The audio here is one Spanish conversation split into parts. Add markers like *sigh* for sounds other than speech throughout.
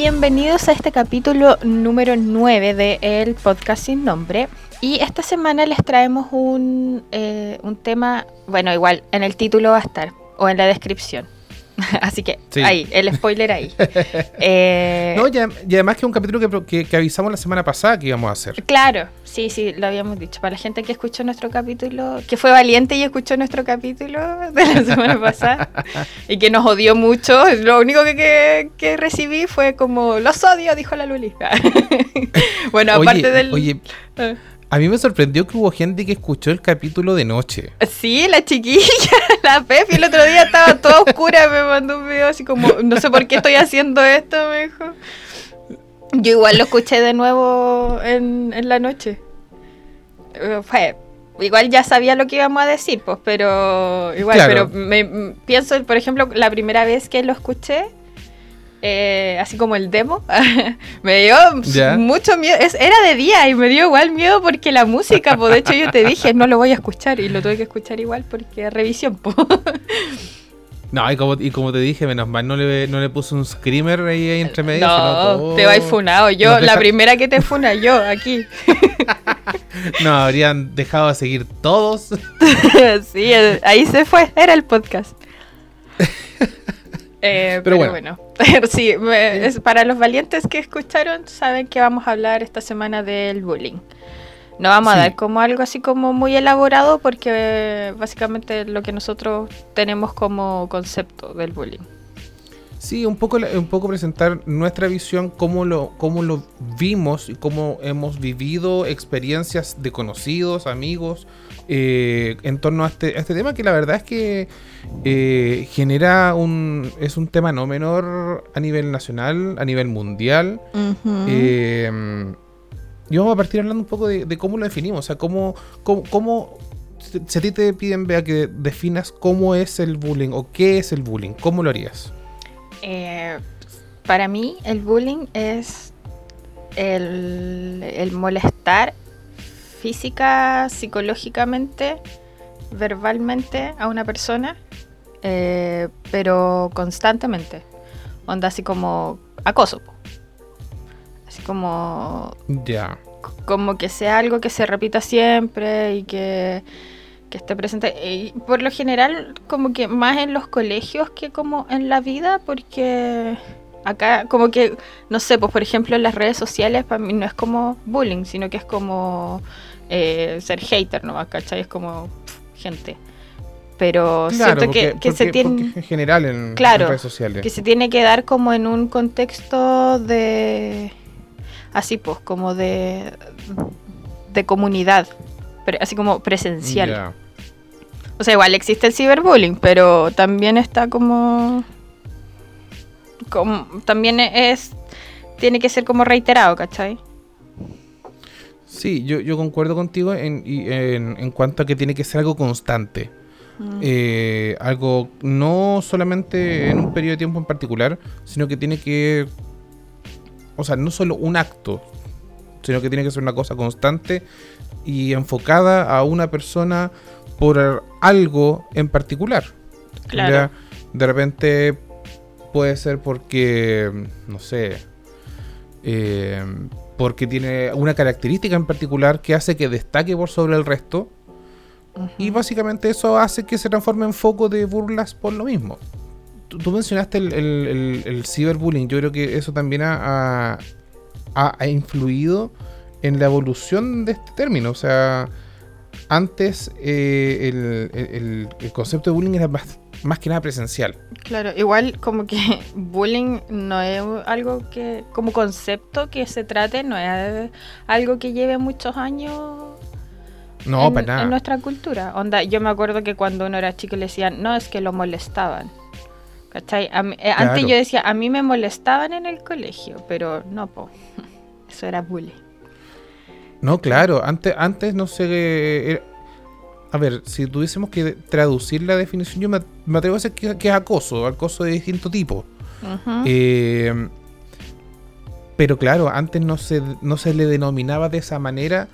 bienvenidos a este capítulo número 9 de El Podcast Sin Nombre. Y esta semana les traemos un, eh, un tema, bueno, igual en el título va a estar, o en la descripción. *laughs* Así que ahí, el spoiler ahí. *laughs* Eh, no, y, además que es un capítulo que, que, avisamos la semana pasada que íbamos a hacer. Claro, sí, sí, lo habíamos dicho. Para la gente que escuchó nuestro capítulo, que fue valiente y escuchó nuestro capítulo *laughs* de la semana pasada y que nos odió mucho, lo único que, que, recibí fue como, los odio, dijo la Luli. bueno, aparte del... Oye, ah. A mí me sorprendió que hubo gente que escuchó el capítulo de noche. Sí, la chiquilla, la Pepi, el otro día estaba toda oscura, me mandó un video así como, no sé por qué estoy haciendo esto, me dijo. Yo igual lo escuché de nuevo en, la noche. Eh, fue, igual ya sabía lo que íbamos a decir, pues, pero igual, pero me, pienso, por ejemplo, la primera vez que lo escuché, eh, así como el demo, *laughs* me dio mucho miedo. era de día y me dio igual miedo porque la música, pues de hecho yo te dije, no lo voy a escuchar y lo tuve que escuchar igual porque es revisión. *laughs* No, y como, y como te dije, menos mal no le, no le puse un screamer ahí, entre medio. No, te vais funado. Yo, la primera que te funa, yo, aquí. *laughs* no, habrían dejado de seguir todos. sí, ahí se fue. Era el podcast. Eh, pero, bueno, *laughs* sí, es, para los valientes que escucharon, saben que vamos a hablar esta semana del bullying. No vamos a dar como algo así como muy elaborado porque básicamente lo que nosotros tenemos como concepto del bullying. Sí, un poco, un poco presentar nuestra visión, cómo lo, cómo lo vimos y cómo hemos vivido experiencias de conocidos, amigos, eh, en torno a este, este, tema, que la verdad es que eh, genera un. es un tema no menor a nivel nacional, a nivel mundial. Eh, y vamos a partir hablando un poco de, cómo lo definimos, o sea, cómo, cómo, si a ti te piden vea que definas cómo es el bullying o qué es el bullying, ¿cómo lo harías? Eh, para mí el bullying es el, molestar física, psicológicamente, verbalmente a una persona, eh, pero constantemente. Onda así como acoso. Así como... Ya. Como que sea algo que se repita siempre y que que esté presente. Y por lo general, como que más en los colegios que como en la vida, porque acá, como que, no sé, pues por ejemplo en las redes sociales, para mí no es como bullying, sino que es como eh, ser hater, ¿no? ¿Cachai? Es como gente. Pero siento que, se tiene. En general en, claro, redes sociales. Que se tiene que dar como en un contexto de. Así pues, como de. de comunidad así como presencial. O sea, igual existe el ciberbullying, pero también está como, como también es tiene que ser como reiterado, ¿cachai? Sí, yo, concuerdo contigo en, en, cuanto a que tiene que ser algo constante. Mm. Eh, algo no solamente en un periodo de tiempo en particular, sino que tiene que, o sea, no solo un acto, sino que tiene que ser una cosa constante y enfocada a una persona por algo en particular. Claro. De repente puede ser porque, no sé, eh, porque tiene una característica en particular que hace que destaque por sobre el resto. Y básicamente eso hace que se transforme en foco de burlas por lo mismo. Tú, mencionaste el, ciberbullying. Yo creo que eso también ha, ha influido en la evolución de este término. O sea, antes eh, el, concepto de bullying era más, más, que nada presencial. Claro, igual como que *laughs* bullying no es algo que, como concepto que se trate, no es algo que lleve muchos años. No, en, para nada. En nuestra cultura. Onda, yo me acuerdo que cuando uno era chico le decían, no, es que lo molestaban. ¿Cachai? Eh, antes yo decía, a mí me molestaban en el colegio, pero no, po. *laughs* Eso era bullying. No, claro, antes, antes no sé. A ver, si tuviésemos que traducir la definición, yo me, atrevo a decir que, es acoso, acoso de distinto tipo. Eh, pero claro, antes no se, no se le denominaba de esa manera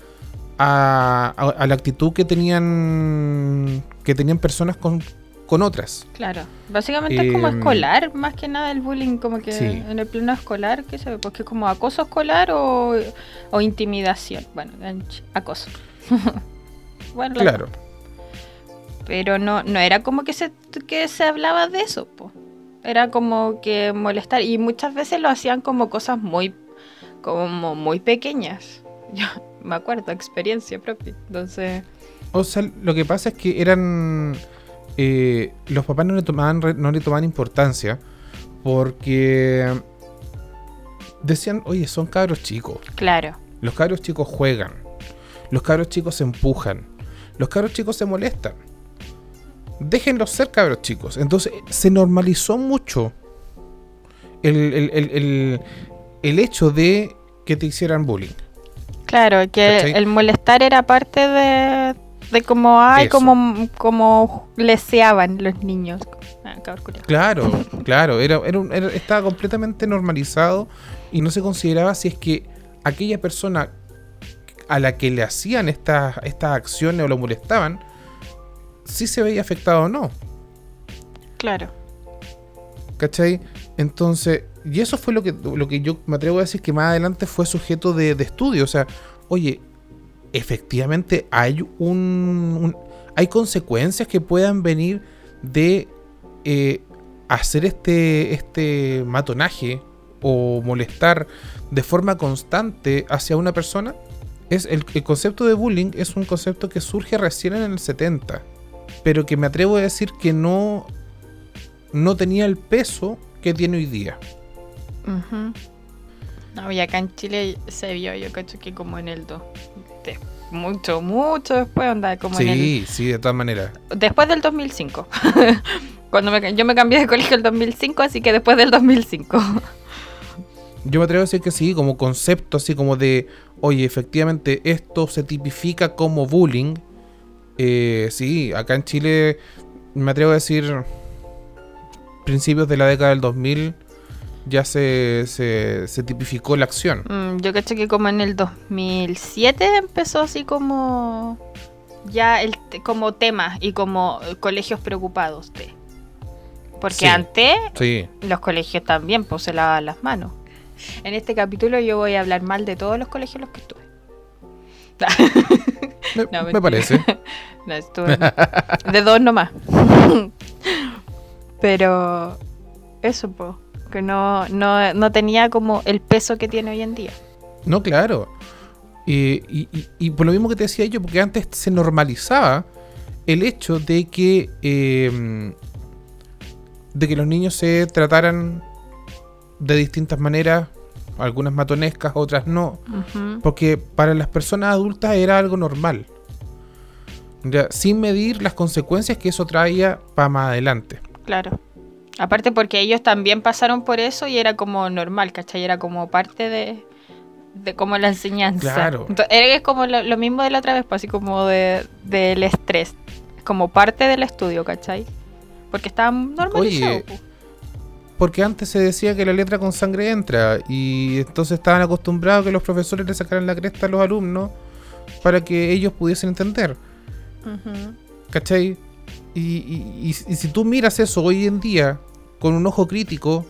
a, la actitud que tenían que tenían personas con con otras. Claro, básicamente es como Em, escolar, más que nada el bullying, como que Sí. en el plano escolar, ¿qué se ve? Porque es como acoso escolar o, o intimidación. Bueno, acoso. *laughs* bueno, Claro. Pero no, no era como que se, que se hablaba de eso, po. Era como que molestar. Y muchas veces lo hacían como cosas muy, como muy pequeñas. *laughs* Yo me acuerdo, experiencia propia. Entonces, O sea, lo que pasa es que eran. eh, los papás no le tomaban no le tomaban importancia porque decían, oye, son cabros chicos. claro, Los cabros chicos juegan. Los cabros chicos se empujan. Los cabros chicos se molestan. Déjenlos ser cabros chicos. Entonces se normalizó mucho el, el- el- el- hecho de que te hicieran bullying. claro, que ¿Cachai? el molestar era parte de, de como, ay, como, como leseaban los niños. Ah. Claro, claro, era, era un- era- estaba completamente normalizado y no se consideraba si es que aquella persona a la que le hacían estas estas acciones o lo molestaban, si se veía afectado o no, Claro, ¿cachai? Entonces, y eso fue lo que, lo que yo me atrevo a decir que más adelante fue sujeto de, de estudio, o sea, oye, efectivamente hay un, un- hay consecuencias que puedan venir de eh, hacer este, este matonaje o molestar de forma constante hacia una persona. Es el, el concepto de bullying es un concepto que surge recién en el 70, pero que me atrevo a decir que no, no tenía el peso que tiene hoy día. No, y acá en Chile se vio, yo cacho que como en el 2. de- mucho, mucho después, onda, como en el. Sí, sí, de todas maneras. Después del 2005. *laughs* Cuando me, yo me cambié de colegio el 2005, así que después del 2005. *laughs* Yo me atrevo a decir que sí, como concepto, así como de, oye, efectivamente esto se tipifica como bullying. Eh, sí, acá en Chile me atrevo a decir principios de la década del 2000 ya se, se, se tipificó la acción. Mm, yo cacho que como en el 2007 empezó así como. Ya el como tema y como colegios preocupados de. Porque Sí. antes Sí, los colegios también pues se lavaban las manos. En este capítulo yo voy a hablar mal de todos los colegios en los que estuve. *laughs* me, No, me mentira. parece. *laughs* No, estuve de dos nomás. *laughs* Pero eso, pues, que no, no, no tenía como el peso que tiene hoy en día. No, claro. Eh, y, y- y por lo mismo que te decía yo, porque antes se normalizaba el hecho de que eh, de que los niños se trataran de distintas maneras, algunas matonescas, otras no, porque para las personas adultas era algo normal. Ya, sin medir las consecuencias que eso traía para más adelante. Claro. Aparte porque ellos también pasaron por eso y era como normal, ¿cachai? Era como parte de, de como la enseñanza. Claro. Entonces, es como lo, lo mismo de la otra vez, pues así como de, del estrés. Como parte del estudio, ¿cachai? Porque estaban normalizados. Oye, pues. Porque antes se decía que la letra con sangre entra y entonces estaban acostumbrados a que los profesores le sacaran la cresta a los alumnos para que ellos pudiesen entender. Ujú. ¿Cachai? Y, y- y- y si tú miras eso hoy en día con un ojo crítico,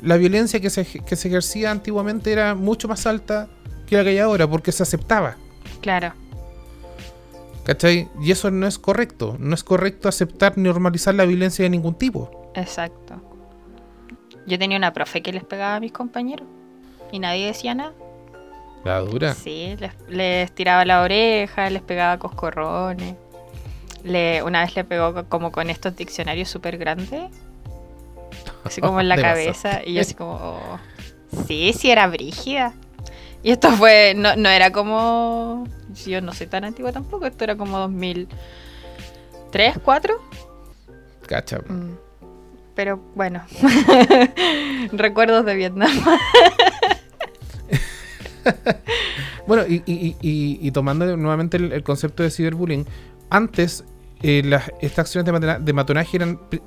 la violencia que se, que se ejercía antiguamente era mucho más alta que la que hay ahora porque se aceptaba. Claro. ¿Cachai? Y eso no es correcto. No es correcto aceptar ni normalizar la violencia de ningún tipo. Exacto. Yo tenía una profe que les pegaba a mis compañeros y nadie decía nada. La dura. Sí, les, les tiraba la oreja, les pegaba coscorrones. Le, una vez le pegó co- como con estos diccionarios súper grandes, así como en la *laughs* cabeza, y yo así como, oh, sí, sí era brígida. Y esto fue, no, no era como, yo no soy tan antigua tampoco, esto era como 2003, 4. Cacha. Mm. Pero bueno, *laughs* recuerdos de Vietnam. *laughs* Bueno, y, y- y- y tomando nuevamente el, el concepto de ciberbullying, antes eh, las, estas acciones de, matona- de matonaje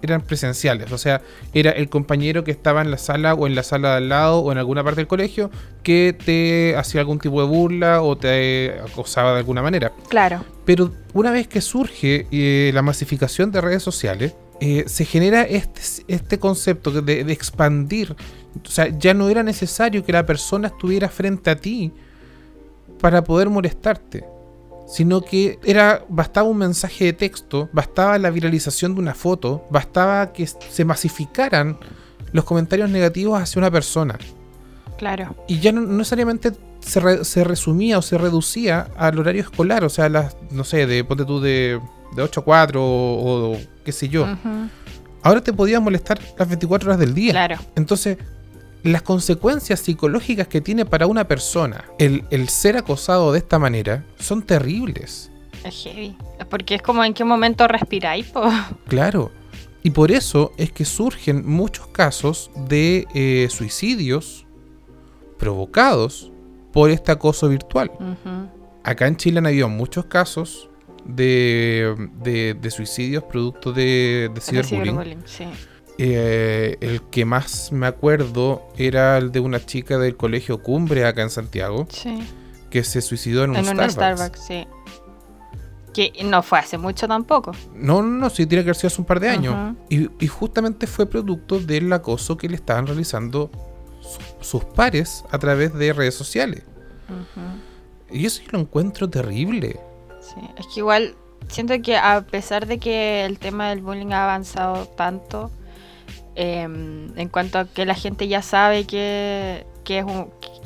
eran presenciales, o sea, era el compañero que estaba en la sala o en la sala de al lado o en alguna parte del colegio que te hacía algún tipo de burla o te acosaba de alguna manera. Claro. Pero una vez que surge eh, la masificación de redes sociales, eh, se genera este, este concepto de, de expandir. O sea, ya no era necesario que la persona estuviera frente a ti para poder molestarte sino que era bastaba un mensaje de texto, bastaba la viralización de una foto, bastaba que se masificaran los comentarios negativos hacia una persona. Claro. Y ya no, necesariamente se, resumía o se reducía al horario escolar, o sea, las, no sé, de ponte tú de, de 8 a 4 o, qué sé yo. Ahora te podía molestar las 24 horas del día. Claro. Entonces, las consecuencias psicológicas que tiene para una persona el, ser acosado de esta manera son terribles. Es heavy. Porque es como en qué momento respiráis, po. Claro. Y por eso es que surgen muchos casos de eh, suicidios provocados por este acoso virtual. Acá en Chile han habido muchos casos de, de, suicidios producto de, de ciberbullying. Sí. Eh, el que más me acuerdo era el de una chica del colegio Cumbre acá en Santiago. Que se suicidó en un en Starbucks. Starbucks, sí. Que no fue hace mucho tampoco. No, no, no, sí tiene que haber sido hace un par de años. Y, justamente fue producto del acoso que le estaban realizando sus pares a través de redes sociales. Y eso lo encuentro terrible. Sí, es que igual siento que a pesar de que el tema del bullying ha avanzado tanto, Em, en cuanto a que la gente ya sabe que, es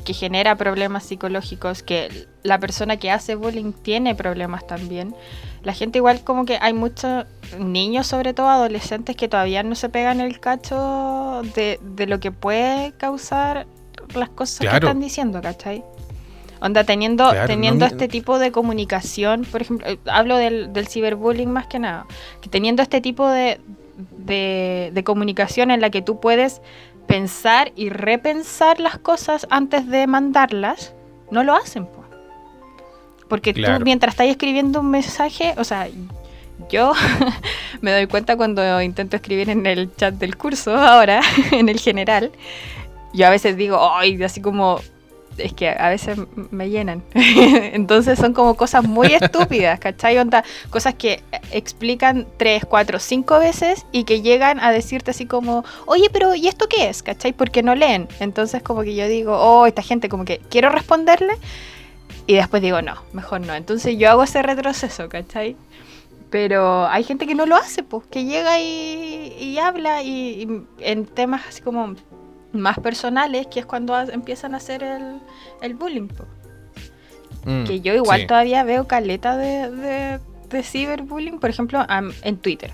que genera problemas psicológicos, que la persona que hace bullying tiene problemas también. La gente igual como que hay muchos niños, sobre todo adolescentes, que todavía no se pegan el cacho de, lo que puede causar las cosas que están diciendo, ¿cachai? Onda, teniendo, teniendo este tipo de comunicación, por ejemplo, eh, hablo del, del ciberbullying más que nada, que teniendo este tipo de, de, comunicación en la que tú puedes pensar y repensar las cosas antes de mandarlas, no lo hacen. Porque tú mientras estás escribiendo un mensaje, o sea, yo *laughs* me doy cuenta cuando intento escribir en el chat del curso ahora, *laughs* en el general, yo a veces digo, ay, así como es que a veces me llenan. *laughs* Entonces son como cosas muy estúpidas, ¿cachai? Onda, cosas que explican tres, cuatro, cinco veces y que llegan a decirte así como, oye, pero ¿y esto qué es? ¿cachai? Porque no leen. Entonces como que yo digo, oh, esta gente como que quiero responderle y después digo, no, mejor no. Entonces yo hago ese retroceso, ¿cachai? Pero hay gente que no lo hace, pues, que llega y, habla y en temas así como más personales, que es cuando empiezan a hacer el, el bullying. Mm, que yo igual todavía veo caleta de, de, ciberbullying, por ejemplo, en Twitter.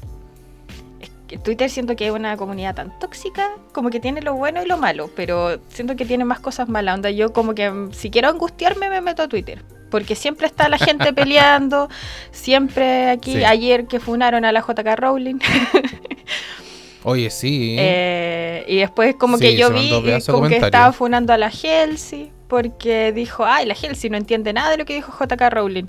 Twitter siento que es una comunidad tan tóxica, como que tiene lo bueno y lo malo, pero siento que tiene más cosas malas. Onda, yo como que mm, si quiero angustiarme me meto a Twitter. Porque siempre está la gente *laughs* peleando, siempre aquí, ayer que funaron a la JK Rowling. *laughs* Oye, sí. Eh, y después como que yo vi como que estaba funando a la Helsi porque dijo, ay, la Helsi no entiende nada de lo que dijo JK Rowling.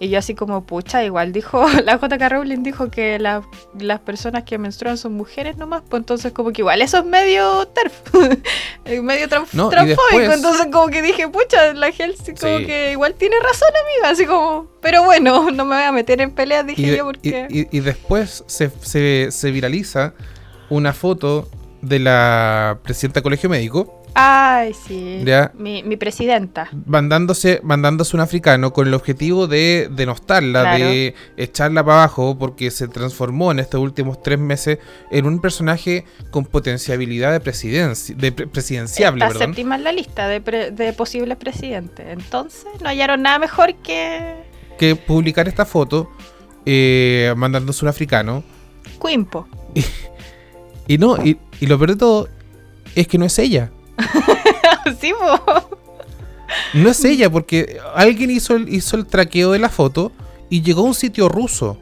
Y yo así como, pucha, igual dijo, *laughs* la JK Rowling dijo que las personas que menstruan son mujeres nomás, pues entonces como que igual eso es medio terf, *laughs* medio transfóbico, entonces como que dije, pucha, la Helsi como que igual tiene razón, amiga, así como, pero bueno, *laughs* no me voy a meter en peleas, dije yo, porque... Y, después se, se, se viraliza una foto de la presidenta del colegio médico. Ay, sí. Mi, mi, presidenta. Mandándose, mandándose un africano con el objetivo de denostarla, de echarla para abajo, porque se transformó en estos últimos tres meses en un personaje con potenciabilidad de, presidencia, de presidenciable. Está séptima en la lista de, de posibles presidentes. Entonces, no hallaron nada mejor que. Que publicar esta foto eh, mandándose un africano. Quimpo. Y no, y, lo peor de todo es que no es ella. *laughs* sí, po. No es ella, porque alguien hizo el, hizo el traqueo de la foto y llegó a un sitio ruso.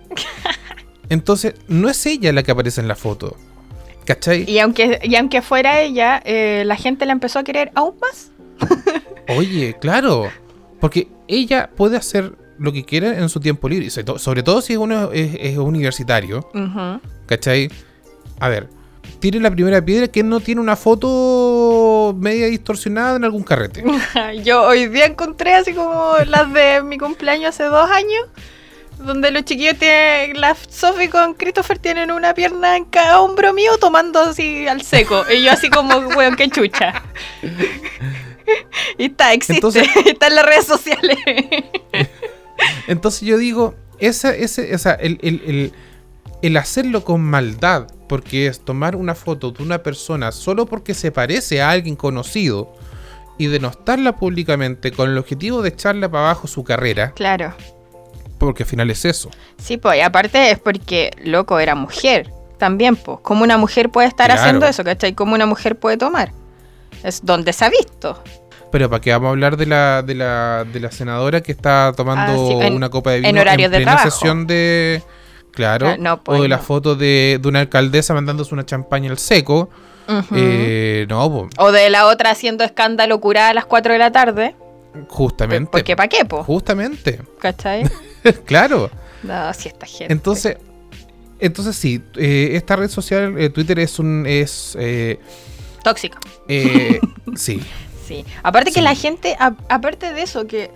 *laughs* Entonces, no es ella la que aparece en la foto. ¿Cachai? Y aunque, y aunque fuera ella, eh, la gente la empezó a querer aún más. *laughs* Oye, claro. Porque ella puede hacer lo que quiera en su tiempo libre. Sobre todo si uno es, universitario. ¿Cachai? A ver, tiene la primera piedra que no tiene una foto media distorsionada en algún carrete. *laughs* Yo hoy día encontré así como las de mi cumpleaños hace dos años, donde los chiquillos tienen, la Sophie con Christopher tienen una pierna en cada hombro mío tomando así al seco. Y yo así como, *laughs* weón, qué chucha. *laughs* Y está, existe, Entonces- está en las redes sociales. Entonces yo digo, esa, ese, o sea, el, el- el- el hacerlo con maldad, porque es tomar una foto de una persona solo porque se parece a alguien conocido y denostarla públicamente con el objetivo de echarle para abajo su carrera, Claro. porque al final es eso. Sí, pues, y aparte es porque, loco, era mujer. También, pues, como una mujer puede estar Claro. haciendo eso, ¿cachai? Como una mujer puede tomar. Es donde se ha visto. Pero para qué vamos a hablar de la, de la, de la senadora que está tomando Ah, sí, en- una copa de vino en horarios de plena trabajo. sesión de... Claro, Ah, no, pues o de la no. foto de, de una alcaldesa mandándose una champaña al seco. Eh, no, po, O de la otra haciendo escándalo curada a las 4 de la tarde. justamente. Porque pa' qué, po, Justamente, ¿cachai? *laughs* claro. No, si esta gente. Entonces, entonces sí, eh, esta red social, eh, Twitter es un, es, eh, Tóxico. eh, *laughs* sí, Sí. Aparte que la gente, a- aparte de eso, que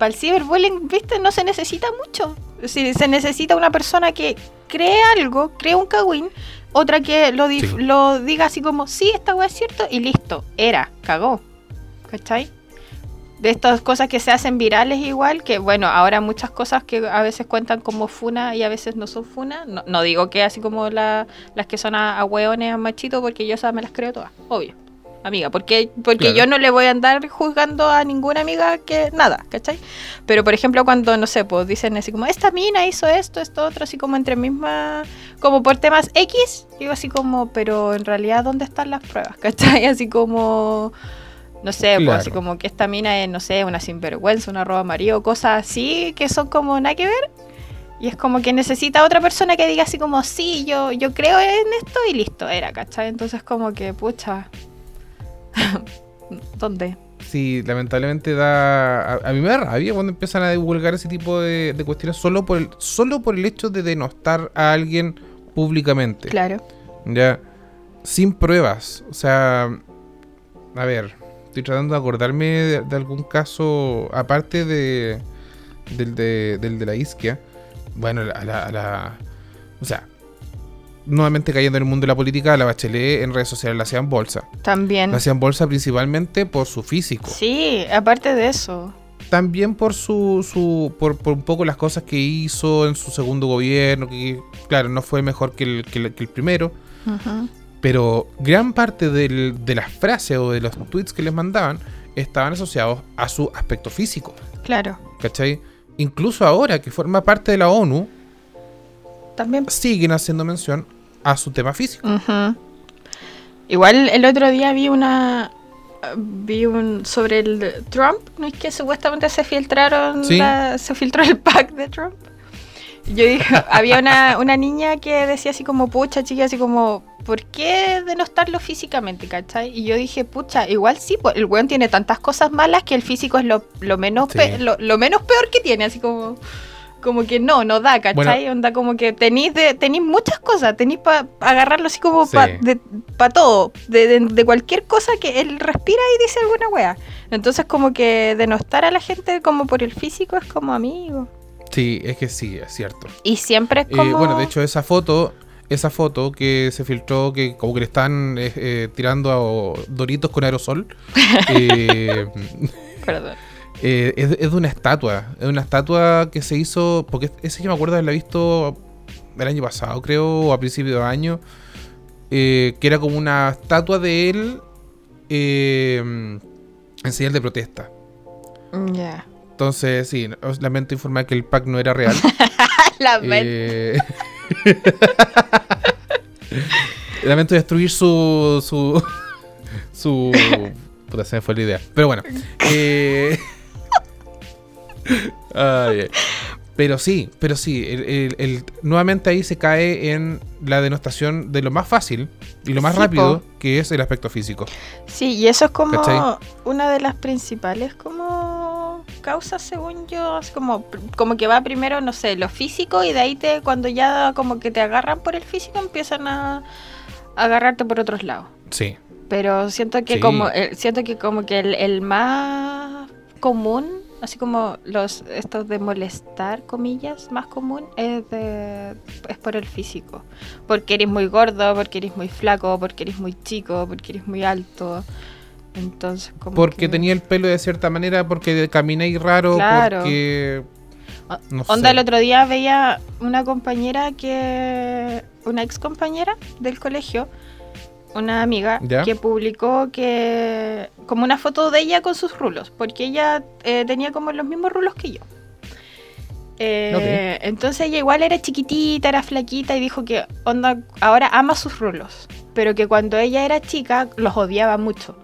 para el ciberbullying, viste, no se necesita mucho. Si se necesita una persona que cree algo, cree un cagüín, otra que lo, Sí. lo diga así como, sí, esta weá es cierto, y listo, era, cagó. ¿Cachai? De estas cosas que se hacen virales igual, que bueno, ahora muchas cosas que a veces cuentan como funa y a veces no son funa. No, no digo que así como la- las que son a, a hueones, a machitos, porque yo esas me las creo todas, obvio. Amiga, porque, porque Claro. yo no le voy a andar juzgando a ninguna amiga que nada, ¿cachai? Pero por ejemplo cuando, no sé, pues dicen así como, esta mina hizo esto, esto, otro, así como entre mismas, como por temas X, digo así como, pero en realidad, ¿dónde están las pruebas? *laughs* ¿Cachai? Así como, no sé, pues así como que esta mina es, no sé, una sinvergüenza, una roba marido, cosas así que son como nada que ver. Y es como que necesita otra persona que diga así como, sí, yo, yo creo en esto y listo, era, ¿cachai? Entonces como que, pucha, ¿dónde? sí, lamentablemente da, a, a mí me da rabia cuando empiezan a divulgar ese tipo de, de cuestiones solo por, el, solo por el hecho de denostar a alguien públicamente. Claro. Ya, sin pruebas. O sea, a ver, estoy tratando de acordarme de, de algún caso, aparte de del de, del de la isquia. Bueno, a la, a la- O sea, nuevamente cayendo en el mundo de la política, la Bachelet en redes sociales la hacían bolsa. También. La hacían bolsa principalmente por su físico. Sí, aparte de eso. También por su, su por, por un poco las cosas que hizo en su segundo gobierno, que claro, no fue mejor que el, que el- que el primero. Pero gran parte del- de las frases o de los tweets que les mandaban estaban asociados a su aspecto físico. Claro. ¿Cachai? Incluso ahora que forma parte de la ONU, También. siguen haciendo mención a su tema físico. Igual el otro día vi una vi un sobre el Trump, no es que supuestamente se filtraron Sí. la- se filtró el pack de Trump. Yo dije, *laughs* había una, una niña que decía así como, pucha, chica, así como, ¿por qué denostarlo físicamente, cachai? Y yo dije, pucha, igual sí, pues, el weón tiene tantas cosas malas que el físico es lo, lo menos Sí. pe- lo, lo menos peor que tiene, así como, como que no, no da, ¿cachai? Onda como que tenéis tenéis muchas cosas, tenéis para agarrarlo así como Sí. para todo, de, de- de cualquier cosa que él respira y dice alguna wea. Entonces como que denostar a la gente como por el físico es como amigo. Sí, es que sí, es cierto. Y siempre es Eh, como... bueno, de hecho, esa foto, esa foto que se filtró, que como que le están eh, eh, tirando a doritos con aerosol, *laughs* eh, Perdón. Eh, es, es de una estatua. Es una estatua que se hizo, porque ese yo me acuerdo de haberla visto el año pasado, creo, o a principio de año, eh, que era como una estatua de él eh, en señal de protesta. Ya. Entonces, sí, os lamento informar que el pack no era real. *laughs* La mente. Eh, *laughs* Lamento destruir su. su. *laughs* su. Puta, se me fue la idea. Pero bueno. eh, ay, pero sí, pero sí. el- el- el- nuevamente ahí se cae en la denostación de lo más fácil y lo más Sí, rápido, po. que es el aspecto físico. Sí, y eso es como ¿Cachai? una de las principales como causas, según yo, como, como que va primero, no sé, lo físico y de ahí te, cuando ya como que te agarran por el físico, empiezan a, a agarrarte por otros lados. Sí. Pero siento que Sí. como, eh, siento que como que el, el más común así como los estos de molestar, comillas, más común es de es por el físico. Porque eres muy gordo, porque eres muy flaco, porque eres muy chico, porque eres muy alto. Entonces, como Porque que- tenía el pelo de cierta manera, porque caminé raro, Claro. porque... O- no Onda, sé. el otro día veía una compañera que. Una ex compañera del colegio, una amiga, ¿Ya? que publicó que. Como una foto de ella con sus rulos, porque ella eh, tenía como los mismos rulos que yo. Eh, Entonces ella igual era chiquitita, era flaquita y dijo que onda ahora ama sus rulos, pero que cuando ella era chica los odiaba mucho.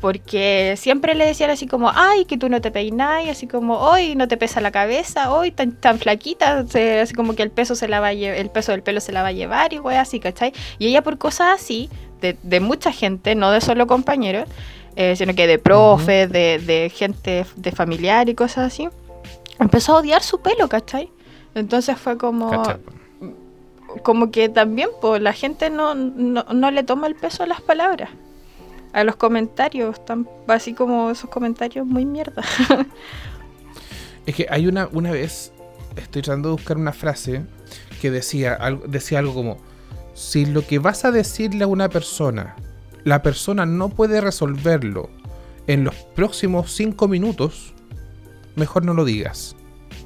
Porque siempre le decían así como, ay, que tú no te peinas, y así como, hoy no te pesa la cabeza, hoy tan, tan flaquita, así como que el peso se la va a el peso del pelo se la va a llevar y wey así, ¿cachai? Y ella por cosas así, de, de mucha gente, no de solo compañeros, eh, sino que de profes, de, de gente, de familiar y cosas así, empezó a odiar su pelo, ¿cachai? Entonces fue como, como que también pues la gente no, no, no le toma el peso a las palabras a los comentarios tan así como esos comentarios muy mierda. *laughs* Es que hay una, una vez, estoy tratando de buscar una frase que decía algo, decía algo como, si lo que vas a decirle a una persona, la persona no puede resolverlo en los próximos cinco minutos, mejor no lo digas.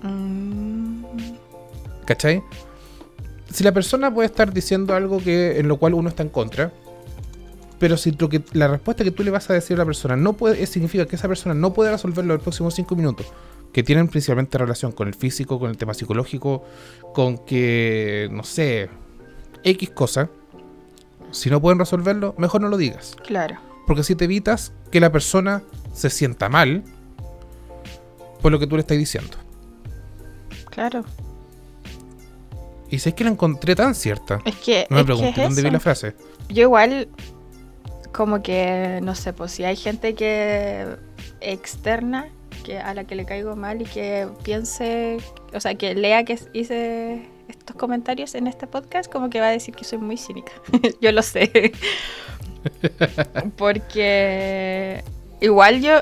Mm, ¿Cachai? Si la persona puede estar diciendo algo que en lo cual uno está en contra, pero si lo que, la respuesta que tú le vas a decir a la persona no puede, significa que esa persona no puede resolverlo en los próximos cinco minutos, que tienen principalmente relación con el físico, con el tema psicológico, con que, no sé, X cosa, si no pueden resolverlo, mejor no lo digas. claro Porque si te evitas que la persona se sienta mal por lo que tú le estás diciendo. claro Y si es que la encontré tan cierta. es que, No me pregunté es dónde vi la frase. yo igual como que no sé pues si hay gente que externa que a la que le caigo mal y que piense o sea que lea que hice estos comentarios en este podcast como que va a decir que soy muy cínica *laughs* yo lo sé porque igual yo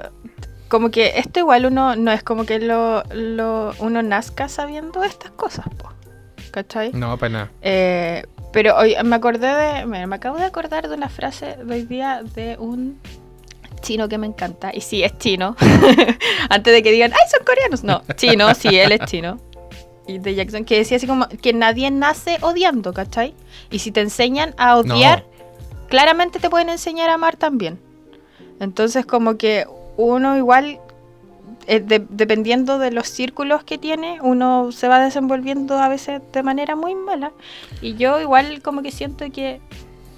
como que esto igual uno no es como que lo, lo uno nazca sabiendo estas cosas po, ¿cachai? No, para nada. Eh, pero hoy me acordé de. Me, me acabo de acordar de una frase de hoy día de un chino que me encanta. Y sí, es chino. *laughs* Antes de que digan, ¡ay, son coreanos! No, chino, sí, él es chino. De Jackson, que decía así como que nadie nace odiando, ¿cachai? Y si te enseñan a odiar, claramente te pueden enseñar a amar también. Entonces, como que uno igual eh, de- dependiendo de los círculos que tiene, uno se va desenvolviendo a veces de manera muy mala. Y yo igual como que siento que,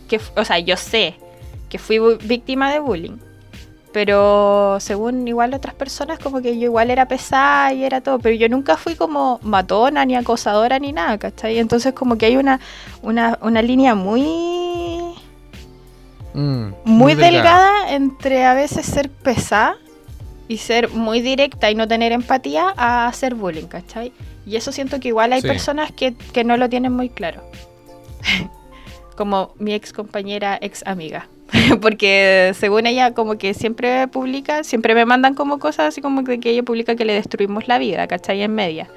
que o sea, yo sé que fui víctima de bullying. Pero según igual otras personas, como que yo igual era pesada y era todo. Pero yo nunca fui como matona, ni acosadora, ni nada, ¿cachai? Entonces como que hay una, una, una línea muy Mm, muy delgada entre a veces ser pesada y ser muy directa y no tener empatía a hacer bullying, ¿cachai? Y eso siento que igual hay Sí. personas que, que no lo tienen muy claro. *laughs* como mi ex compañera, ex amiga. *laughs* Porque según ella, como que siempre publica, siempre me mandan como cosas así como que, que ella publica que le destruimos la vida, ¿cachai? En media.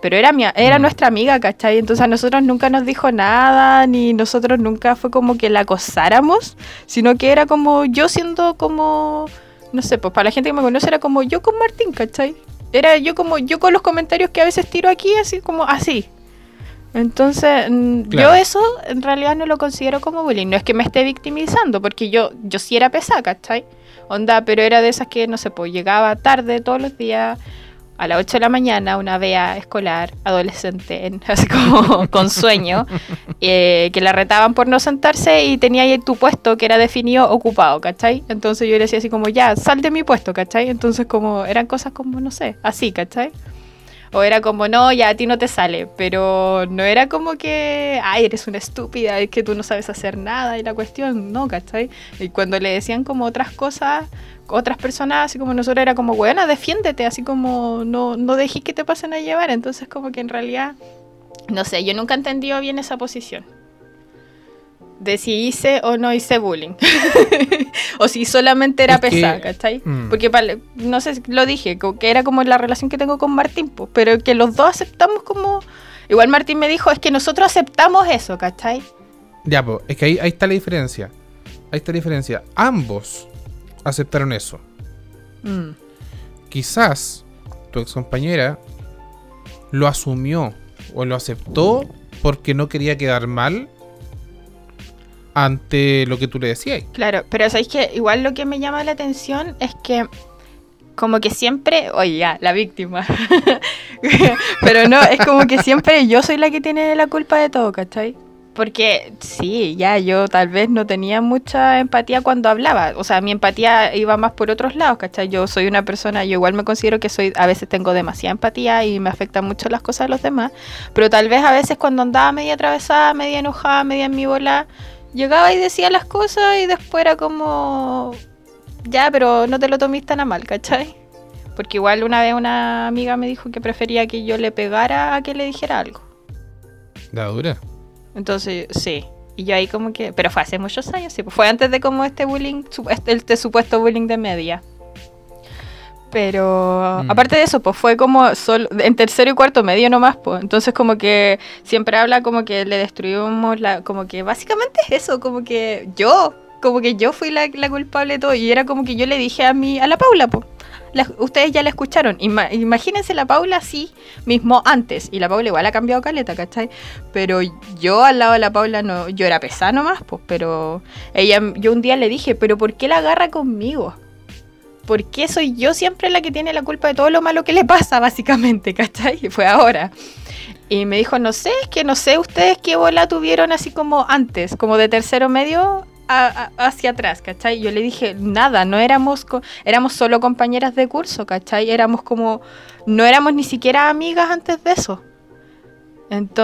Pero era, mi, era Mm. nuestra amiga, ¿cachai? Entonces a nosotros nunca nos dijo nada, ni nosotros nunca fue como que la acosáramos, sino que era como yo siendo como, no sé, pues para la gente que me conoce era como yo con Martín, ¿cachai? Era yo como yo con los comentarios que a veces tiro aquí, así como así. Entonces, Claro. yo eso en realidad no lo considero como bullying. No es que me esté victimizando, porque yo, yo sí era pesada, ¿cachai? Onda, pero era de esas que, no sé, pues llegaba tarde todos los días, a las 8 de la mañana, una vea escolar, adolescente, en- *laughs* así como con sueño, *laughs* eh, que la retaban por no sentarse y tenía ahí tu puesto que era definido ocupado, ¿cachai? Entonces yo le decía así como, ya, sal de mi puesto, ¿cachai? Entonces como, eran cosas como, no sé, así, ¿cachai? O era como, no, ya a ti no te sale, pero no era como que, ay, eres una estúpida, es que tú no sabes hacer nada y la cuestión, no, ¿cachai? Y cuando le decían como otras cosas, otras personas, así como nosotros, era como, bueno, defiéndete, así como, no, no dejes que te pasen a llevar, entonces como que en realidad, no sé, yo nunca he entendido bien esa posición. De si hice o no hice bullying. *laughs* o si solamente era Es que- pesada, ¿cachai? Mm. Porque no sé, lo dije, que era como la relación que tengo con Martín, pero que los dos aceptamos como... Igual Martín me dijo, es que nosotros aceptamos eso, ¿cachai? Ya, pues, es que ahí, ahí está la diferencia. Ahí está la diferencia. Ambos aceptaron eso. Mm. Quizás tu ex compañera lo asumió o lo aceptó porque no quería quedar mal ante lo que tú le decías. Claro, pero sabéis que igual lo que me llama la atención es que como que siempre, oye, ya, la víctima. *laughs* pero no, es como que siempre yo soy la que tiene la culpa de todo, ¿cachai? Porque sí, ya yo tal vez no tenía mucha empatía cuando hablaba. O sea, mi empatía iba más por otros lados, ¿cachai? Yo soy una persona, yo igual me considero que soy, a veces tengo demasiada empatía y me afectan mucho las cosas de los demás. Pero tal vez a veces cuando andaba media atravesada, media enojada, media en mi bola, llegaba y decía las cosas y después era como, ya, pero no te lo tomes tan a mal, ¿cachai? Porque igual una vez una amiga me dijo que prefería que yo le pegara a que le dijera algo. La dura. Entonces, sí. Y yo ahí como que... Pero fue hace muchos años, sí. pues Fue antes de como este bullying, este, este supuesto bullying de media. Pero Mm. aparte de eso, pues fue como solo, en tercero y cuarto medio nomás, pues. Entonces como que siempre habla como que le destruimos la... Como que básicamente es eso, como que yo, como que yo fui la, la culpable de todo. Y era como que yo le dije a mi, a la Paula, pues. La- ustedes ya la escucharon. Ima- imagínense la Paula así mismo antes. Y la Paula igual ha cambiado caleta, ¿cachai? Pero yo al lado de la Paula no, yo era pesada nomás, pues, pero ella, yo un día le dije, pero ¿por qué la agarra conmigo? ¿Por qué soy yo siempre la que tiene la culpa de todo lo malo que le pasa, básicamente, *laughs* ¿cachai? Y fue ahora. Y me dijo, no sé, es que no sé ustedes qué bola tuvieron así como antes, como de tercero medio a- a- hacia atrás, ¿cachai? Yo le dije, nada, no éramos, co- éramos solo compañeras de curso, ¿cachai? Éramos como, no éramos ni siquiera amigas antes de eso.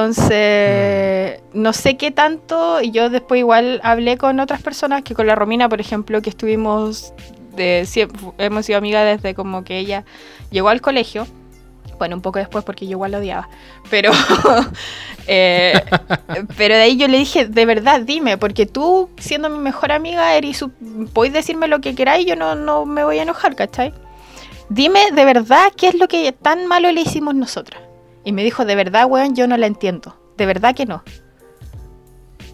Entonces, no sé qué tanto, y yo después igual hablé con otras personas, que con la Romina, por ejemplo, que estuvimos, hemos sido amigas desde como que ella llegó al colegio, bueno, un poco después porque yo igual la odiaba, pero, *laughs* eh, pero de ahí yo le dije, de verdad, dime, porque tú, siendo mi mejor amiga, eres, podéis decirme lo que queráis, yo no, no me voy a enojar, ¿cachai? Dime de verdad qué es lo que tan malo le hicimos nosotras. Y me dijo, de verdad, weón, yo no la entiendo. De verdad que no.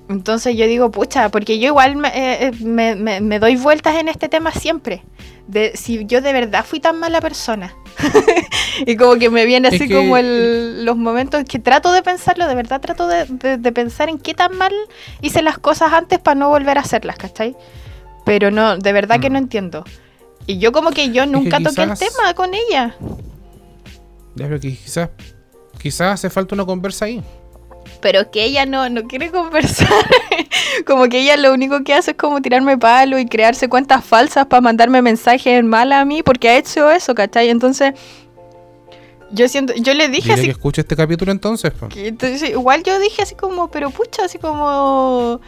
Entonces yo digo, pucha, porque yo igual me, eh, eh, me- me- me doy vueltas en este tema siempre. De si yo de verdad fui tan mala persona. *laughs* y como que me viene Es así que- como el- los momentos que trato de pensarlo, de verdad trato de, de- de pensar en qué tan mal hice las cosas antes para no volver a hacerlas, ¿cachai? Pero no, de verdad que Mm. no entiendo. Y yo como que yo que nunca toqué el tema con ella. Ya, pero que quizás, quizás hace falta una conversa ahí. Pero que ella no, no quiere conversar. *laughs* como que ella lo único que hace es como tirarme palo y crearse cuentas falsas para mandarme mensajes malas a mí porque ha hecho eso, ¿cachai? Entonces, yo siento, yo le dije Dile así, que escuche este capítulo entonces. que- entonces, igual yo dije así como, pero pucha, así como...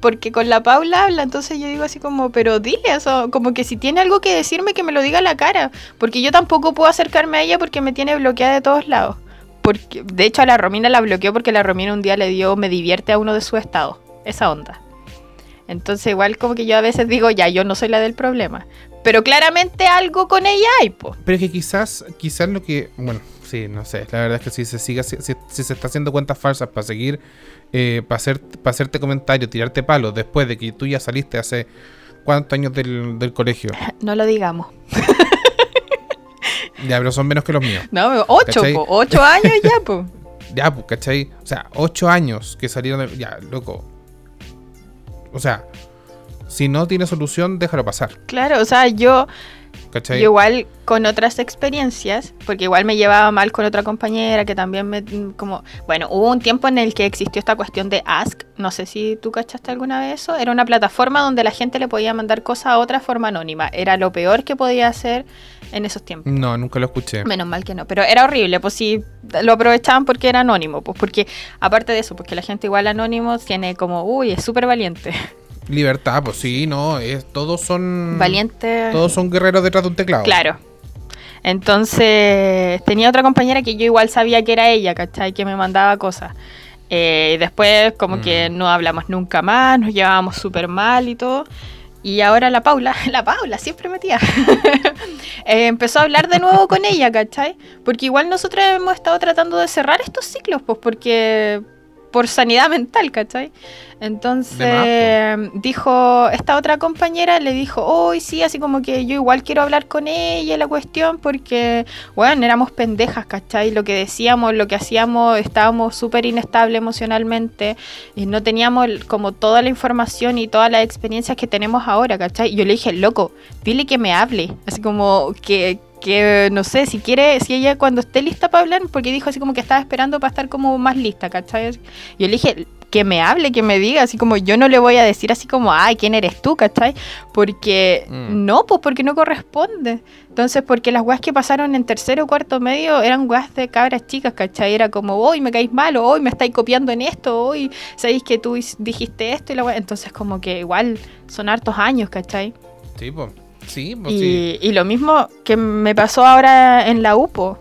Porque con la Paula habla, entonces yo digo así como, pero dile eso, como que si tiene algo que decirme, que me lo diga a la cara. Porque yo tampoco puedo acercarme a ella porque me tiene bloqueada de todos lados. Porque, de hecho, a la Romina la bloqueó porque la Romina un día le dio me divierte a uno de sus estados. Esa onda. Entonces, igual como que yo a veces digo, ya, yo no soy la del problema. Pero claramente algo con ella hay, po. Pero es que quizás, quizás lo que. Bueno, sí, no sé. La verdad es que si se siga, si, si- si se está haciendo cuentas falsas para seguir, eh, para hacer, para hacerte comentarios, tirarte palos después de que tú ya saliste hace cuántos años del, del colegio. *laughs* No lo digamos. *laughs* Ya, pero son menos que los míos. No, ocho. Ocho *laughs* años ya, po. Ya, pues, ¿cachai? O sea, ocho años que salieron de... Ya, loco. O sea, si no tiene solución, déjalo pasar. Claro, o sea, yo, Igual con otras experiencias, porque igual me llevaba mal con otra compañera que también me, como, bueno, hubo un tiempo en el que existió esta cuestión de Ask, no sé si tú cachaste alguna vez eso, era una plataforma donde la gente le podía mandar cosas a otra forma anónima, era lo peor que podía hacer en esos tiempos. No, nunca lo escuché. Menos mal que no, pero era horrible, pues sí, lo aprovechaban porque era anónimo, pues porque aparte de eso, porque la gente igual anónimo tiene como, uy, es súper valiente, *laughs* Libertad, pues sí, no, es, todos son... valiente. Todos son guerreros detrás de un teclado. Claro. Entonces, tenía otra compañera que yo igual sabía que era ella, ¿cachai? Que me mandaba cosas. Eh, y después como que Mm. no hablamos nunca más, nos llevábamos súper mal y todo. Y ahora la Paula, *laughs* la Paula, siempre metía, *laughs* eh, empezó a hablar de nuevo con ella, ¿cachai? Porque igual nosotros hemos estado tratando de cerrar estos ciclos, pues porque por sanidad mental, ¿cachai? Entonces dijo, esta otra compañera le dijo, hoy sí, así como que yo igual quiero hablar con ella la cuestión porque, bueno, éramos pendejas, ¿cachai? Lo que decíamos, lo que hacíamos, estábamos súper inestables emocionalmente y no teníamos como toda la información y todas las experiencias que tenemos ahora, ¿cachai? Y yo le dije, loco, dile que me hable, así como que, que no sé, si quiere, si ella cuando esté lista para hablar, porque dijo así como que estaba esperando para estar como más lista, ¿cachai? Yo le dije, que me hable, que me diga, así como yo no le voy a decir así como, ay, ¿quién eres tú, cachai? Porque Mm. no, pues porque no corresponde. Entonces, porque las weas que pasaron en tercero o cuarto medio eran weas de cabras chicas, ¿cachai? Era como, hoy me caís mal, hoy me estáis copiando en esto, hoy sabéis que tú is- dijiste esto y la wea. Entonces, como que igual son hartos años, ¿cachai? Sí, pues. Sí, pues sí. Y, lo mismo que me pasó ahora en la UPO,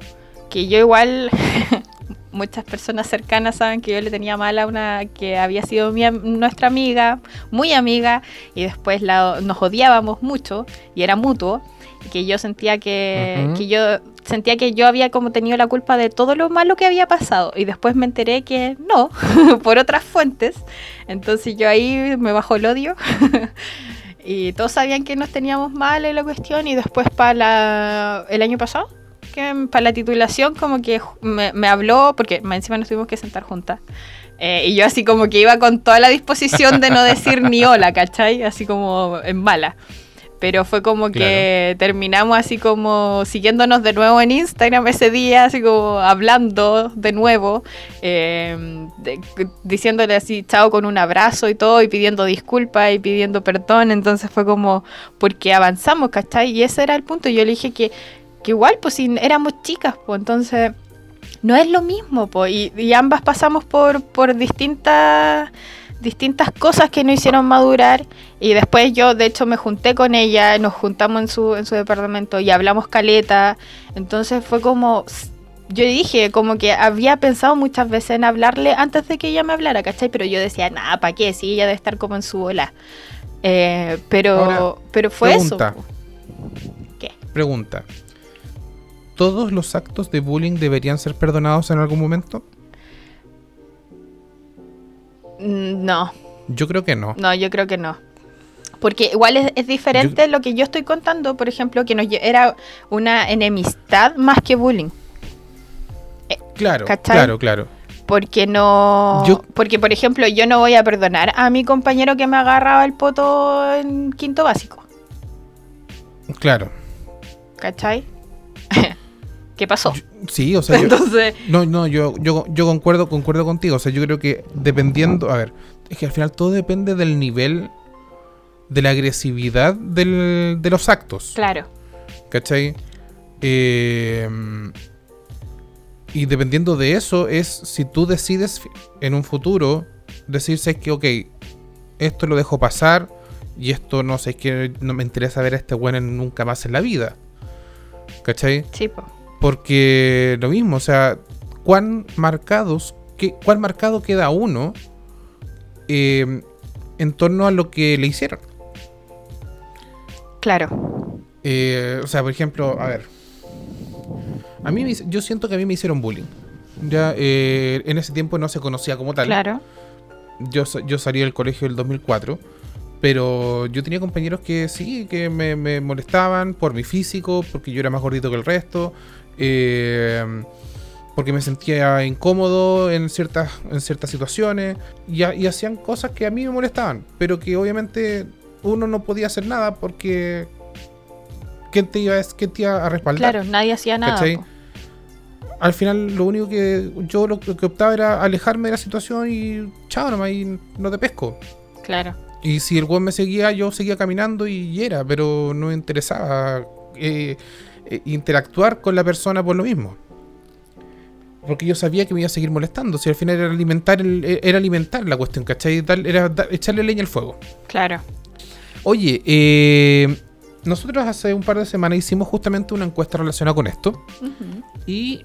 que yo igual, *laughs* muchas personas cercanas saben que yo le tenía mal a una que había sido mi nuestra amiga, muy amiga, y después la, nos odiábamos mucho, y era mutuo, y que yo sentía que, que yo sentía que yo había como tenido la culpa de todo lo malo que había pasado, y después me enteré que no, *laughs* por otras fuentes, entonces yo ahí me bajó el odio. *laughs* Y todos sabían que nos teníamos mal en la cuestión y después para el año pasado, que para la titulación como que me, habló, porque encima nos tuvimos que sentar juntas. eh, y yo así como que iba con toda la disposición de no decir ni hola, ¿cachai? Así como en mala. Pero fue como que terminamos así como siguiéndonos de nuevo en Instagram ese día, así como hablando de nuevo, eh, de- diciéndole así chao con un abrazo y todo, y pidiendo disculpas y pidiendo perdón. Entonces fue como, porque avanzamos, ¿cachai? Y ese era el punto. Yo le dije que, que igual, pues si éramos chicas, pues entonces no es lo mismo, pues. Y, y ambas pasamos por, por distintas distintas cosas que nos hicieron madurar y después yo de hecho me junté con ella, nos juntamos en su, en su departamento y hablamos caleta, entonces fue como, yo dije como que había pensado muchas veces en hablarle antes de que ella me hablara, ¿cachai? Pero yo decía, nada, ¿para qué? Si ella debe estar como en su ola. Eh, pero, Ahora, pero fue pregunta. eso. ¿Qué? Pregunta. ¿Todos los actos de bullying deberían ser perdonados en algún momento? Mm, No, Yo creo que no. No, yo creo que no. Porque igual es, es diferente lo que yo estoy contando, por ejemplo, que nos era una enemistad más que bullying. Claro, ¿Cachai? claro, claro. Porque no. Yo- Porque, por ejemplo, yo no voy a perdonar a mi compañero que me agarraba el poto en quinto básico. Claro. ¿Cachai? *laughs* ¿Qué pasó? Yo- sí, o sea, yo, Entonces, no, no, yo, yo, yo concuerdo, concuerdo contigo. O sea, yo creo que dependiendo, a ver, es que al final todo depende del nivel de la agresividad del- de los actos. claro, ¿Cachai? Eh, y dependiendo de eso es si tú decides en un futuro decirse que, ok, esto lo dejo pasar y esto no sé, que no me interesa ver a este bueno nunca más en la vida. ¿Cachai? sí, po. Porque lo mismo, o sea, cuán marcados, que, cuán marcado queda uno eh, en torno a lo que le hicieron. Claro, Eh, o sea, por ejemplo, a ver. A mí me yo siento que a mí me hicieron bullying. Ya eh, en ese tiempo no se conocía como tal. claro. Yo, yo salí del colegio el 2004. Pero yo tenía compañeros que sí, que me, me molestaban por mi físico, porque yo era más gordito que el resto. Eh, porque me sentía incómodo en ciertas, en ciertas situaciones. Y, ha- y hacían cosas que a mí me molestaban. Pero que obviamente uno no podía hacer nada porque... ¿Quién te iba, a- quién te iba a respaldar? Claro, nadie hacía nada. Al final lo único que yo lo, lo que optaba era alejarme de la situación y chao nomás y no te pesco. Claro, Y si el weón me seguía, yo seguía caminando y, y era, pero no me interesaba eh, eh, interactuar con la persona por lo mismo. Porque yo sabía que me iba a seguir molestando. Si al final era alimentar, el- eh, era alimentar la cuestión, ¿cachai? Dar- era dar- echarle leña al fuego. claro. Oye, eh, nosotros hace un par de semanas hicimos justamente una encuesta relacionada con esto. Y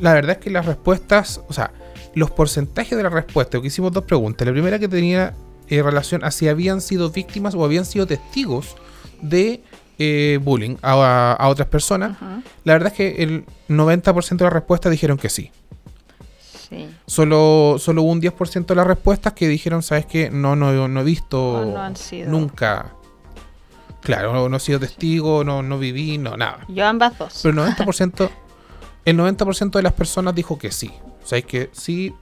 la verdad es que las respuestas, o sea, los porcentajes de la respuesta, porque hicimos dos preguntas. La primera que tenía eh, relación a si habían sido víctimas o habían sido testigos de eh, bullying a, a otras personas. La verdad es que el 90% de las respuestas dijeron que sí. Sí. Solo, solo hubo un 10% de las respuestas que dijeron, ¿sabes qué? No, no, no he visto O no han sido. nunca. Claro, no, no he sido testigo, no, no viví, no, nada. Yo ambas dos. Pero el 90%, *laughs* el 90% de las personas dijo que sí. O sea, es que sí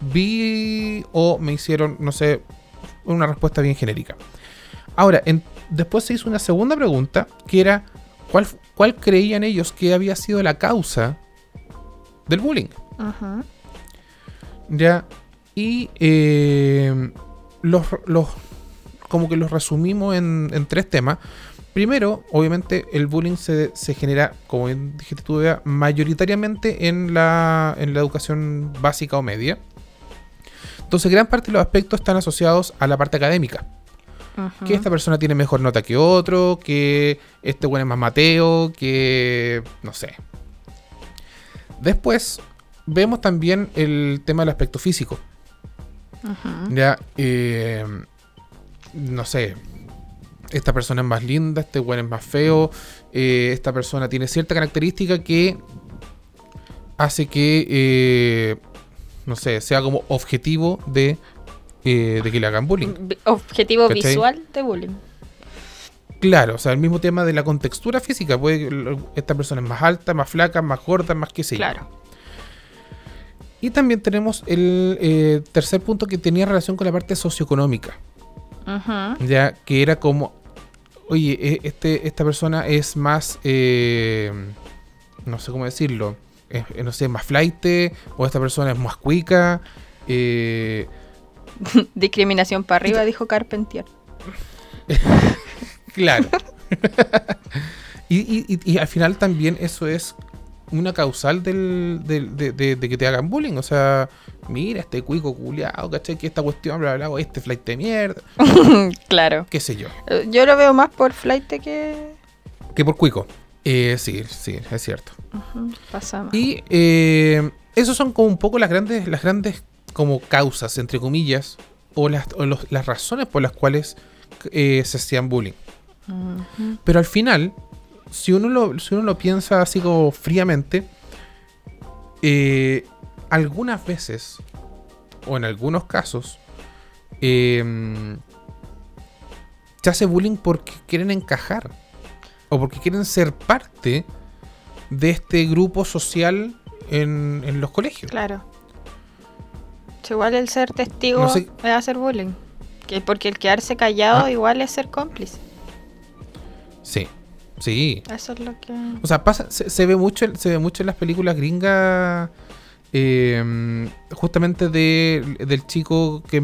vi o me hicieron, no sé, una respuesta bien genérica. Ahora, en- después se hizo una segunda pregunta que era, ¿cuál, ¿cuál creían ellos que había sido la causa del bullying? Ujú. Ya. Y eh, los, los. Como que los resumimos en, en tres temas. Primero, obviamente, el bullying se, se genera, como dijiste tú, mayoritariamente en la, en la educación básica o media. Entonces, gran parte de los aspectos están asociados a la parte académica. Que esta persona tiene mejor nota que otro, que este bueno es más mateo, que. no sé. Después, vemos también el tema del aspecto físico. Ujú. Ya, eh, no sé. Esta persona es más linda, este bueno es más feo. eh, esta persona tiene cierta característica que hace que, eh, no sé, sea como objetivo de, eh, de que le hagan bullying. Objetivo ¿Cachai? visual de bullying. Claro, o sea, el mismo tema de la contextura física. Puede, esta persona es más alta, más flaca, más gorda, más que sé yo. Claro. Y también tenemos el eh, tercer punto que tenía relación con la parte socioeconómica. Ujú. ya que era como oye e- este esta persona es más eh, no sé cómo decirlo es- no sé más flight o esta persona es más cuica eh, *laughs* Discriminación para arriba, dijo Carpentier. *laughs* claro *laughs* y, y- y- y al final también eso es una causal del, del- de, de- de que te hagan bullying o sea mira este cuico culiao ¿cachai? que esta cuestión bla bla este flight de mierda claro. qué sé yo Eh, Yo lo veo más por flight que. que por cuico Eh, sí sí es cierto Ujú, Pasa más. Y eh, esos son como un poco las grandes, las grandes como causas, entre comillas, o las, o los- las razones por las cuales eh, se hacían bullying. Pero al final, si uno lo, si uno lo piensa así como fríamente, eh, algunas veces, o en algunos casos, eh, se hace bullying porque quieren encajar. O porque quieren ser parte de este grupo social en, en los colegios. Claro. Igual el ser testigo No sé- es hacer bullying. Que porque el quedarse callado Ah. igual es ser cómplice. Sí, sí. Eso es lo que. O sea, pasa, se, se ve mucho, en- se ve mucho en las películas gringas, eh, justamente de, del chico que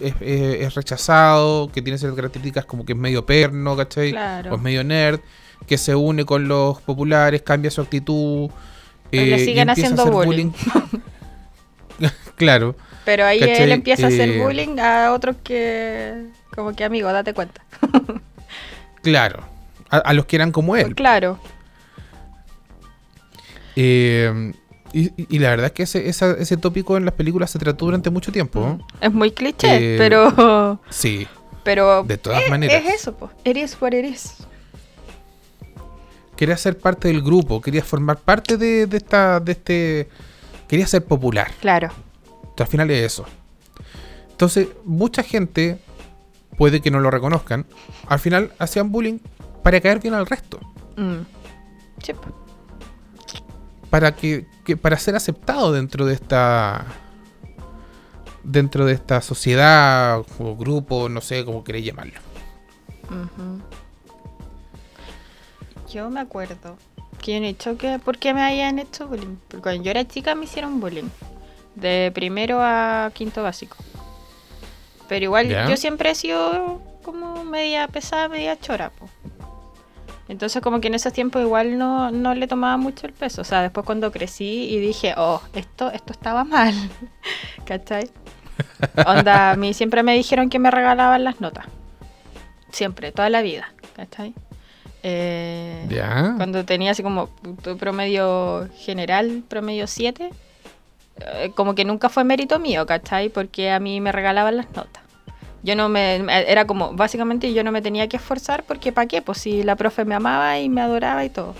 es, es- es rechazado, que tiene ciertas características como que es medio perno, ¿cachai? Claro. O es medio nerd, que se une con los populares, cambia su actitud. Pero le siguen haciendo bullying. *laughs* *laughs* claro, Pero ahí ¿Cachai? él empieza a hacer Eh, bullying a otros que. Como que amigo, date cuenta. *laughs* claro. A, a los que eran como él. Claro. Eh, y, la verdad es que ese, esa- ese tópico en las películas se trató durante mucho tiempo. ¿no? Es muy cliché, Eh, pero. *laughs* Sí, Pero. de todas es, maneras. Es eso, pues. Eres what eres. Quería ser parte del grupo, quería formar parte de, de esta, de este, quería ser popular. Claro. Entonces, al final es eso. Entonces, mucha gente puede que no lo reconozcan. Al final hacían bullying para caer bien al resto, Mm. Para que, que- para ser aceptado dentro de esta dentro de esta sociedad o grupo, no sé cómo queréis llamarlo. Yo me acuerdo que yo no he hecho que. ¿Por qué me habían hecho bullying? Porque cuando yo era chica me hicieron bullying. De primero a quinto básico. Pero igual yo siempre he sido como media pesada, media chora. po. Entonces como que en esos tiempos igual no, no le tomaba mucho el peso. O sea, después cuando crecí y dije, oh, esto, esto estaba mal. *laughs* ¿Cachai? Onda, a mí siempre me dijeron que me regalaban las notas. Siempre, toda la vida. ¿Cachai? Eh, Ya. Cuando tenía así como tu promedio general, promedio 7, eh, como que nunca fue mérito mío, ¿cachai? Porque a mí me regalaban las notas. Yo no me, era como, básicamente yo no me tenía que esforzar porque ¿para qué? Pues si la profe me amaba y me adoraba y todo.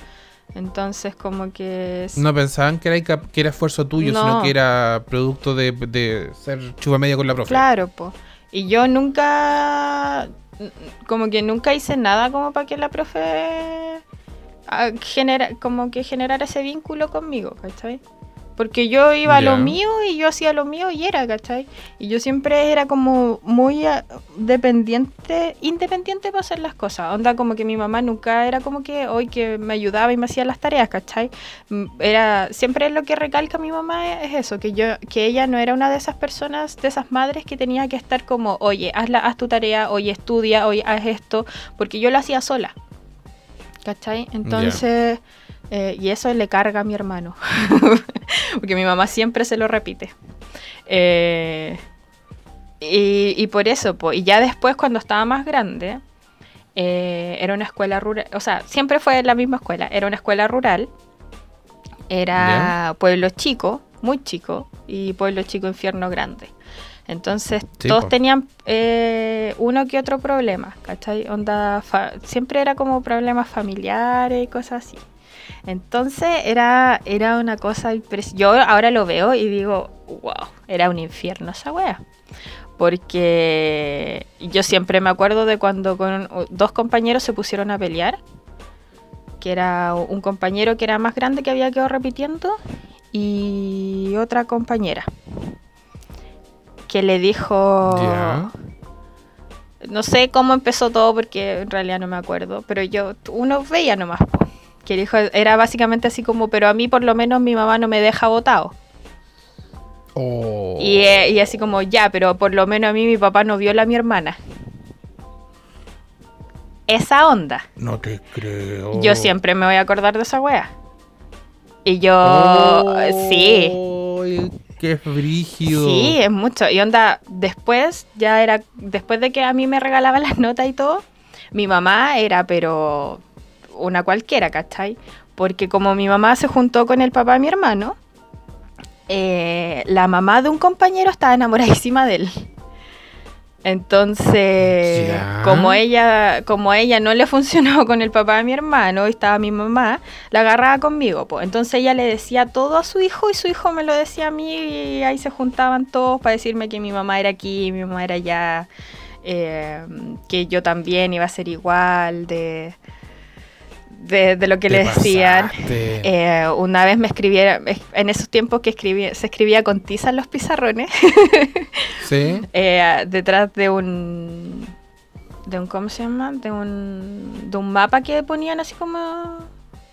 Entonces como que... No pensaban que era, que era esfuerzo tuyo, sino No. que era producto de, de ser chupa media con la profe. Claro, pues. Y yo nunca, como que nunca hice nada como para que la profe ah, genera, como que generara ese vínculo conmigo, ¿cachai? Porque yo iba a lo mío y yo hacía lo mío y era, ¿cachai? Y yo siempre era como muy ah, dependiente, independiente para hacer las cosas. Onda como que mi mamá nunca era como que hoy que me ayudaba y me hacía las tareas, ¿cachai? Mm, Era, siempre lo que recalca mi mamá es eso, que yo, que ella no era una de esas personas, de esas madres que tenía que estar como, oye, haz, la, haz tu tarea, oye, estudia, oye, haz esto, porque yo lo hacía sola. ¿Cachai? Entonces, eh, y eso le carga a mi hermano. *laughs* porque mi mamá siempre se lo repite. Eh, y, y por eso, po, y ya después cuando estaba más grande, eh, era una escuela rural, o sea, siempre fue la misma escuela, era una escuela rural, era pueblo chico, muy chico, y pueblo chico, infierno grande. Entonces Sí, todos po. tenían eh, uno que otro problema, ¿cachai? Onda, siempre era como problemas familiares y cosas así. Entonces era, era una cosa impres- Yo ahora lo veo y digo, wow, era un infierno esa wea. Porque yo siempre me acuerdo de cuando con dos compañeros se pusieron a pelear. Que era un compañero que era más grande que había quedado repitiendo y otra compañera que le dijo no sé cómo empezó todo porque en realidad no me acuerdo, pero yo, uno veía nomás, que dijo, era básicamente así como, pero a mí por lo menos mi mamá no me deja votado. Oh. Y, eh, y así como, ya, pero por lo menos a mí mi papá no viola a mi hermana. Esa onda. No te creo. Yo siempre me voy a acordar de esa wea. Y yo, Oh, sí, Qué brígido. Sí, es mucho. Y onda, después, ya era, después de que a mí me regalaban las notas y todo, mi mamá era, pero una cualquiera, ¿cachai? Porque como mi mamá se juntó con el papá de mi hermano, eh, la mamá de un compañero estaba enamoradísima de él. Entonces, como ella, como ella no le funcionó con el papá de mi hermano y estaba mi mamá, la agarraba conmigo. pues. Entonces ella le decía todo a su hijo y su hijo me lo decía a mí y ahí se juntaban todos para decirme que mi mamá era aquí, mi mamá era allá, eh, que yo también iba a ser igual de, de, de lo que le decían. Eh, una vez me escribieron, en esos tiempos que escribía, se escribía con tiza en los pizarrones, *laughs* Sí. eh, detrás de un, de un, ¿cómo se llama? De un, de un mapa que ponían así como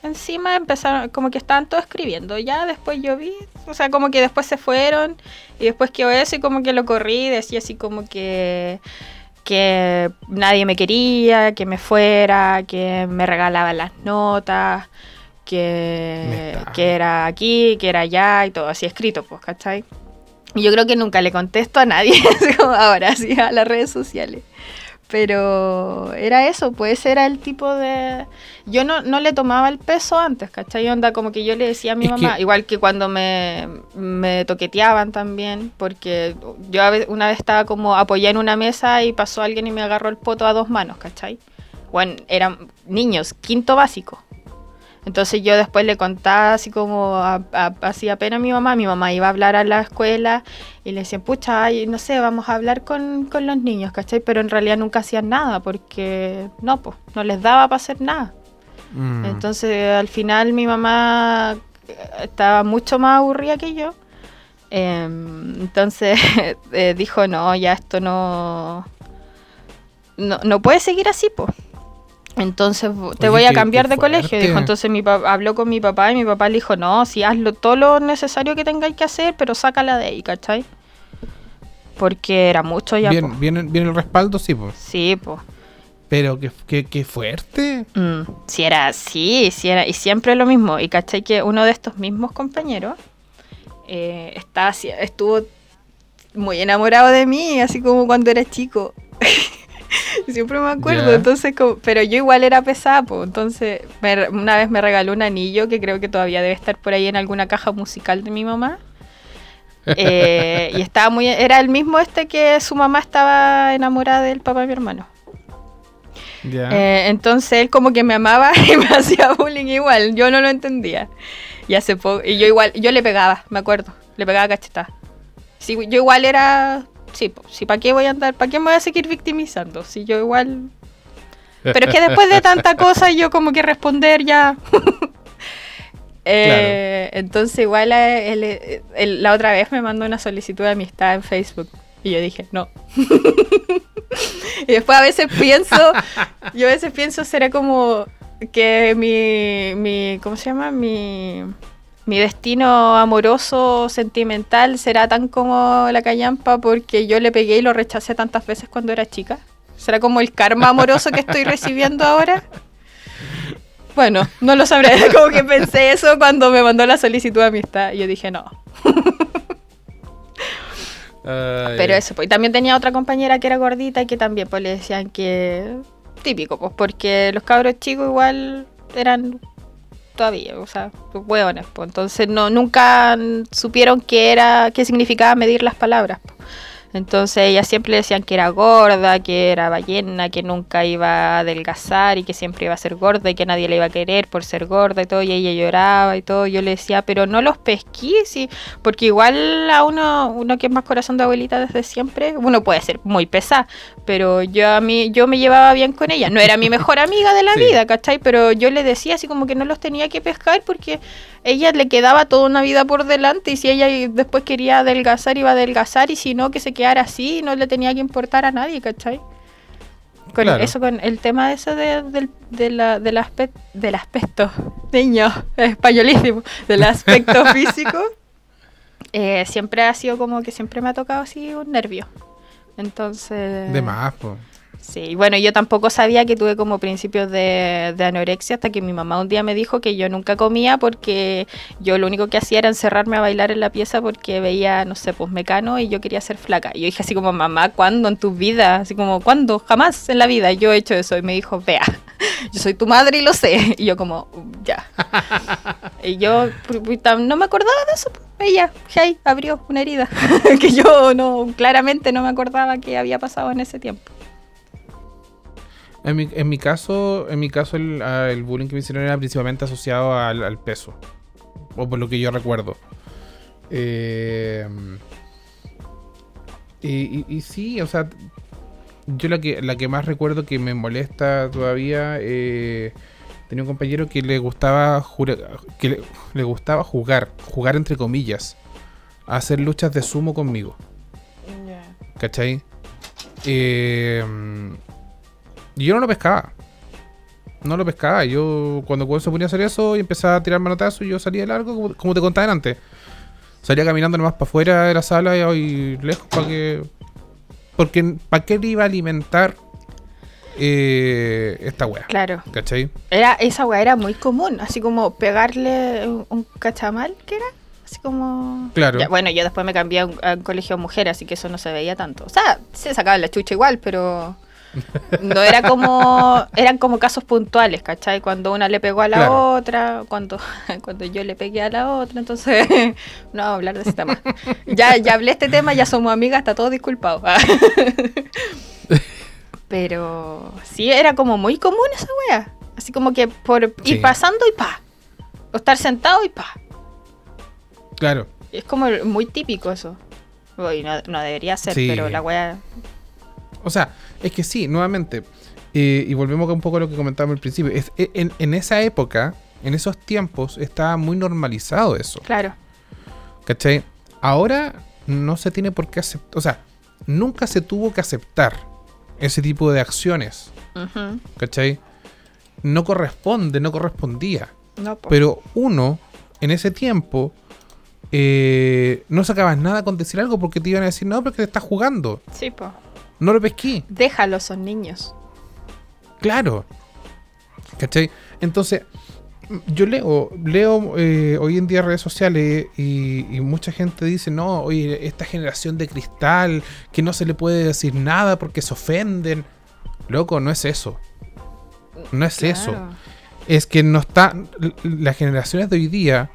encima, empezaron, como que estaban todos escribiendo. Ya después yo vi, o sea, como que después se fueron y después quedó eso y como que lo corrí, decía así como que que nadie me quería, que me fuera, que me regalaban las notas, que, que era aquí, que era allá y todo así escrito, pues, ¿cachai? Y Yo creo que nunca le contesto a nadie *laughs* como ahora, así a las redes sociales. Pero era eso, pues era el tipo de... Yo no, no le tomaba el peso antes, ¿cachai? Onda como que yo le decía a mi Es mamá, que- igual que cuando me, me toqueteaban también, porque yo una vez estaba como apoyada en una mesa y pasó alguien y me agarró el poto a dos manos, ¿cachai? Bueno, eran niños, quinto básico. Entonces yo después le contaba así como a- a- hacía pena a mi mamá, mi mamá iba a hablar a la escuela y le decían, pucha, ay, no sé, vamos a hablar con, con los niños, ¿cachai? Pero en realidad nunca hacían nada porque no, pues, no les daba para hacer nada. Mm. Entonces al final mi mamá eh, estaba mucho más aburrida que yo. Em, entonces *laughs* eh, dijo, no, ya esto no, no, no puede seguir así, pues. Entonces te Oye, voy a cambiar de colegio. Dijo, entonces mi papá habló con mi papá y mi papá le dijo, no, si hazlo todo lo necesario que tengáis que hacer, pero sácala de ahí, ¿cachai? Porque era mucho ya. po. bien, bien, el respaldo, sí, pues. Sí, pues. Pero qué, qué, qué fuerte. Mm, si era así, si era, y siempre lo mismo. Y caché que uno de estos mismos compañeros eh, está, estuvo muy enamorado de mí, así como cuando era chico. *laughs* siempre me acuerdo, entonces, como- pero yo igual era pesada, entonces me una vez me regaló un anillo que creo que todavía debe estar por ahí en alguna caja musical de mi mamá. Eh, y estaba muy. Era el mismo este que su mamá estaba enamorada del papá de mi hermano. Ya. Eh, entonces él como que me amaba *laughs* y me hacía bullying igual. Yo no lo entendía. Y hace poco. Y yo igual, yo le pegaba, me acuerdo. Le pegaba cachetada. Sí, yo igual era. Sí, po, sí, ¿para qué voy a andar? ¿Para qué me voy a seguir victimizando? Si yo igual. *laughs* Pero es que después de tanta cosa, yo como que responder ya. *laughs* Eh, Entonces, igual eh, eh, la otra vez me mandó una solicitud de amistad en Facebook. Y yo dije, no. *laughs* y después a veces pienso, yo a veces pienso, será como que mi, mi ¿cómo se llama? Mi, mi destino amoroso, sentimental, será tan como la callampa porque yo le pegué y lo rechacé tantas veces cuando era chica. ¿Será como el karma amoroso que estoy recibiendo ahora? Bueno, no lo sabré. *laughs* Como que pensé eso cuando me mandó la solicitud de amistad. Y yo dije, no. Ay, Pero eso, pues. Y también tenía otra compañera que era gordita y que también pues le decían que... Típico, pues porque los cabros chicos igual eran todavía, o sea, hueones, pues. Entonces no, nunca supieron qué era, qué significaba medir las palabras. Entonces ellas siempre le decían que era gorda, que era ballena, que nunca iba a adelgazar y que siempre iba a ser gorda y que nadie le iba a querer por ser gorda y todo, y ella lloraba y todo. Yo le decía, pero no los pesquís, sí, porque igual a uno, uno que es más corazón de abuelita desde siempre, uno puede ser muy pesada, pero yo a mí, yo me llevaba bien con ella. No era mi mejor *laughs* amiga de la Sí. vida, ¿cachai? Pero yo le decía así como que no los tenía que pescar porque ella le quedaba toda una vida por delante y si ella después quería adelgazar, iba a adelgazar y si no, que se quedara así, no le tenía que importar a nadie, ¿cachai? Con Claro. eso, con el tema ese de- del, de la- del, aspe- del aspecto, *laughs* niño, españolísimo, del aspecto *laughs* físico, eh, siempre ha sido como que siempre me ha tocado así un nervio. Entonces... De más, po. Sí, bueno, yo tampoco sabía que tuve como principios de, de anorexia hasta que mi mamá un día me dijo que yo nunca comía porque yo lo único que hacía era encerrarme a bailar en la pieza porque veía, no sé, pues mecano y yo quería ser flaca. Y yo dije así como, mamá, ¿cuándo en tu vida? Así como, ¿cuándo? Jamás en la vida yo he hecho eso. Y me dijo, vea, *laughs* yo soy tu madre y lo sé. Y yo como, ya. *laughs* y yo no me acordaba de eso. Ella, hey, abrió una herida *laughs* que yo no, claramente no me acordaba que había pasado en ese tiempo. En mi, en mi caso, en mi caso el, el bullying que me hicieron era principalmente asociado al, al peso. O por lo que yo recuerdo. Eh, y, y- y sí, o sea, yo la que, la que más recuerdo que me molesta todavía, eh, tenía un compañero que le gustaba que le, le gustaba jugar, jugar entre comillas, a hacer luchas de sumo conmigo. ¿Cachai? Eh, yo no lo pescaba. No lo pescaba. Yo cuando se ponía a hacer eso y empezaba a tirar manotazos, yo salía de largo, como, como te contaba antes. Salía caminando nomás para afuera de la sala y, y lejos para que. Porque ¿para qué le iba a alimentar eh, esta wea? Claro. ¿Cachai? Era, esa weá era muy común, así como pegarle un, un cachamal, ¿qué era? Así como... Claro. Ya, bueno, yo después me cambié a un, a un colegio de mujeres, así que eso no se veía tanto. O sea, se sacaban la chucha igual, pero... No era como... Eran como casos puntuales, ¿cachai? Cuando una le pegó a la Claro. otra, cuando, *laughs* cuando yo le pegué a la otra, entonces... *laughs* No vamos a hablar de ese tema. Ya, ya hablé este tema, ya somos amigas, está todo disculpado. *laughs* Pero sí, era como muy común esa wea. Así como que por ir Sí. pasando y pa. O estar sentado y pa. Claro. Es como muy típico eso. Uy, no, no debería ser, Sí. pero la wea. O sea, es que sí, nuevamente. eh, y volvemos un poco a lo que comentábamos al principio. es- e- en, en esa época, en esos tiempos, estaba muy normalizado eso. Claro. ¿Cachai? Ahora no se tiene por qué aceptar. O sea, nunca se tuvo que aceptar ese tipo de acciones. Ujú. ¿Cachai? No corresponde, no correspondía. No. Pero uno, en ese tiempo, eh, no sacabas nada con decir algo porque te iban a decir, no, porque te estás jugando. Sí, po. No lo pesqué. Déjalos, son niños. Claro. ¿Cachai? Entonces, yo leo, leo eh, hoy en día redes sociales y, y mucha gente dice, no, oye, esta generación de cristal, que no se le puede decir nada porque se ofenden. Loco, no es eso. No es eso. Es que no está. Las generaciones de hoy día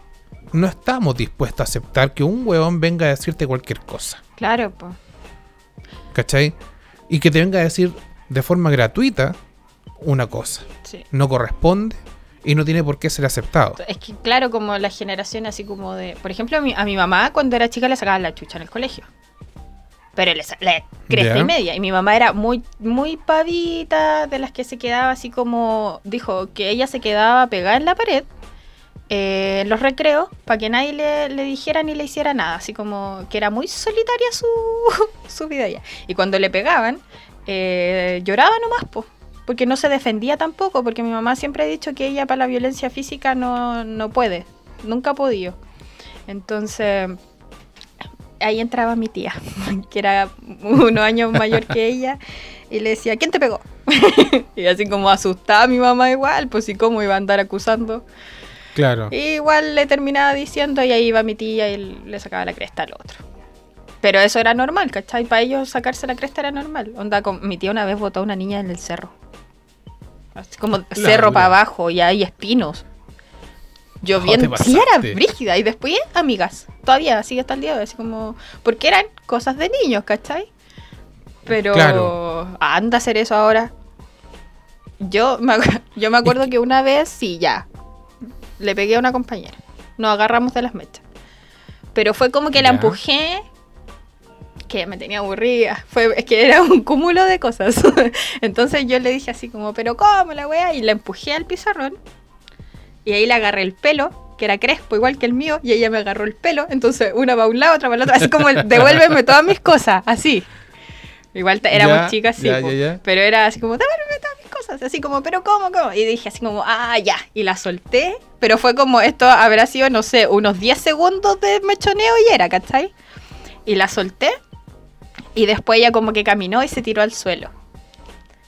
no estamos dispuestos a aceptar que un weón venga a decirte cualquier cosa. Claro, pues. ¿Cachai? Y que te venga a decir de forma gratuita una cosa. Sí. No corresponde y no tiene por qué ser aceptado. Es que, claro, como la generación así como de. Por ejemplo, a mi, a mi mamá cuando era chica le sacaban la chucha en el colegio. Pero le, le cresta Ya. y media. Y mi mamá era muy, muy pavita, de las que se quedaba así como. Dijo que ella se quedaba pegada en la pared eh, los recreos para que nadie le, dijera ni le hiciera nada. Así como que era muy solitaria su, *laughs* su vida ya. Y cuando le pegaban, eh, lloraba nomás, po, porque no se defendía tampoco, porque mi mamá siempre ha dicho que ella para la violencia física no, no puede, nunca ha podido. Entonces, ahí entraba mi tía, *laughs* que era unos años mayor que ella, y le decía, ¿quién te pegó? *laughs* y así como asustada mi mamá igual, pues sí, cómo iba a andar acusando. Claro. Y igual le terminaba diciendo y ahí iba mi tía y le sacaba la cresta al otro. Pero eso era normal, ¿cachai? Para ellos sacarse la cresta era normal. Onda, con, mi tía una vez botó a una niña en el cerro. Así como cerro para abajo y hay espinos. Lloviendo. te sí, era brígida. Y después, amigas. Todavía sigue hasta el día de hoy. Así como. Porque eran cosas de niños, ¿cachai? Pero. Claro. Anda a hacer eso ahora. Yo me, yo me acuerdo que una vez, sí, ya. Le pegué a una compañera. Nos agarramos de las mechas. Pero fue como que la empujé. Que me tenía aburrida. Fue, es que era un cúmulo de cosas. *laughs* Entonces yo le dije así como, pero ¿cómo la wea? Y la empujé al pizarrón. Y ahí le agarré el pelo, que era crespo igual que el mío, y ella me agarró el pelo. Entonces una va a un lado, otra va al otro. Así como el, devuélveme todas mis cosas, así. Igual éramos Ya, chicas, sí. ya. Pero era así como, devuélveme todas cosas. Así como, pero ¿cómo, cómo? Y dije así como, ah, ya. Y la solté. Pero fue como, esto habrá sido, no sé, unos 10 segundos de mechoneo y era, ¿cachai? Y la solté. Y después ella como que caminó y se tiró al suelo.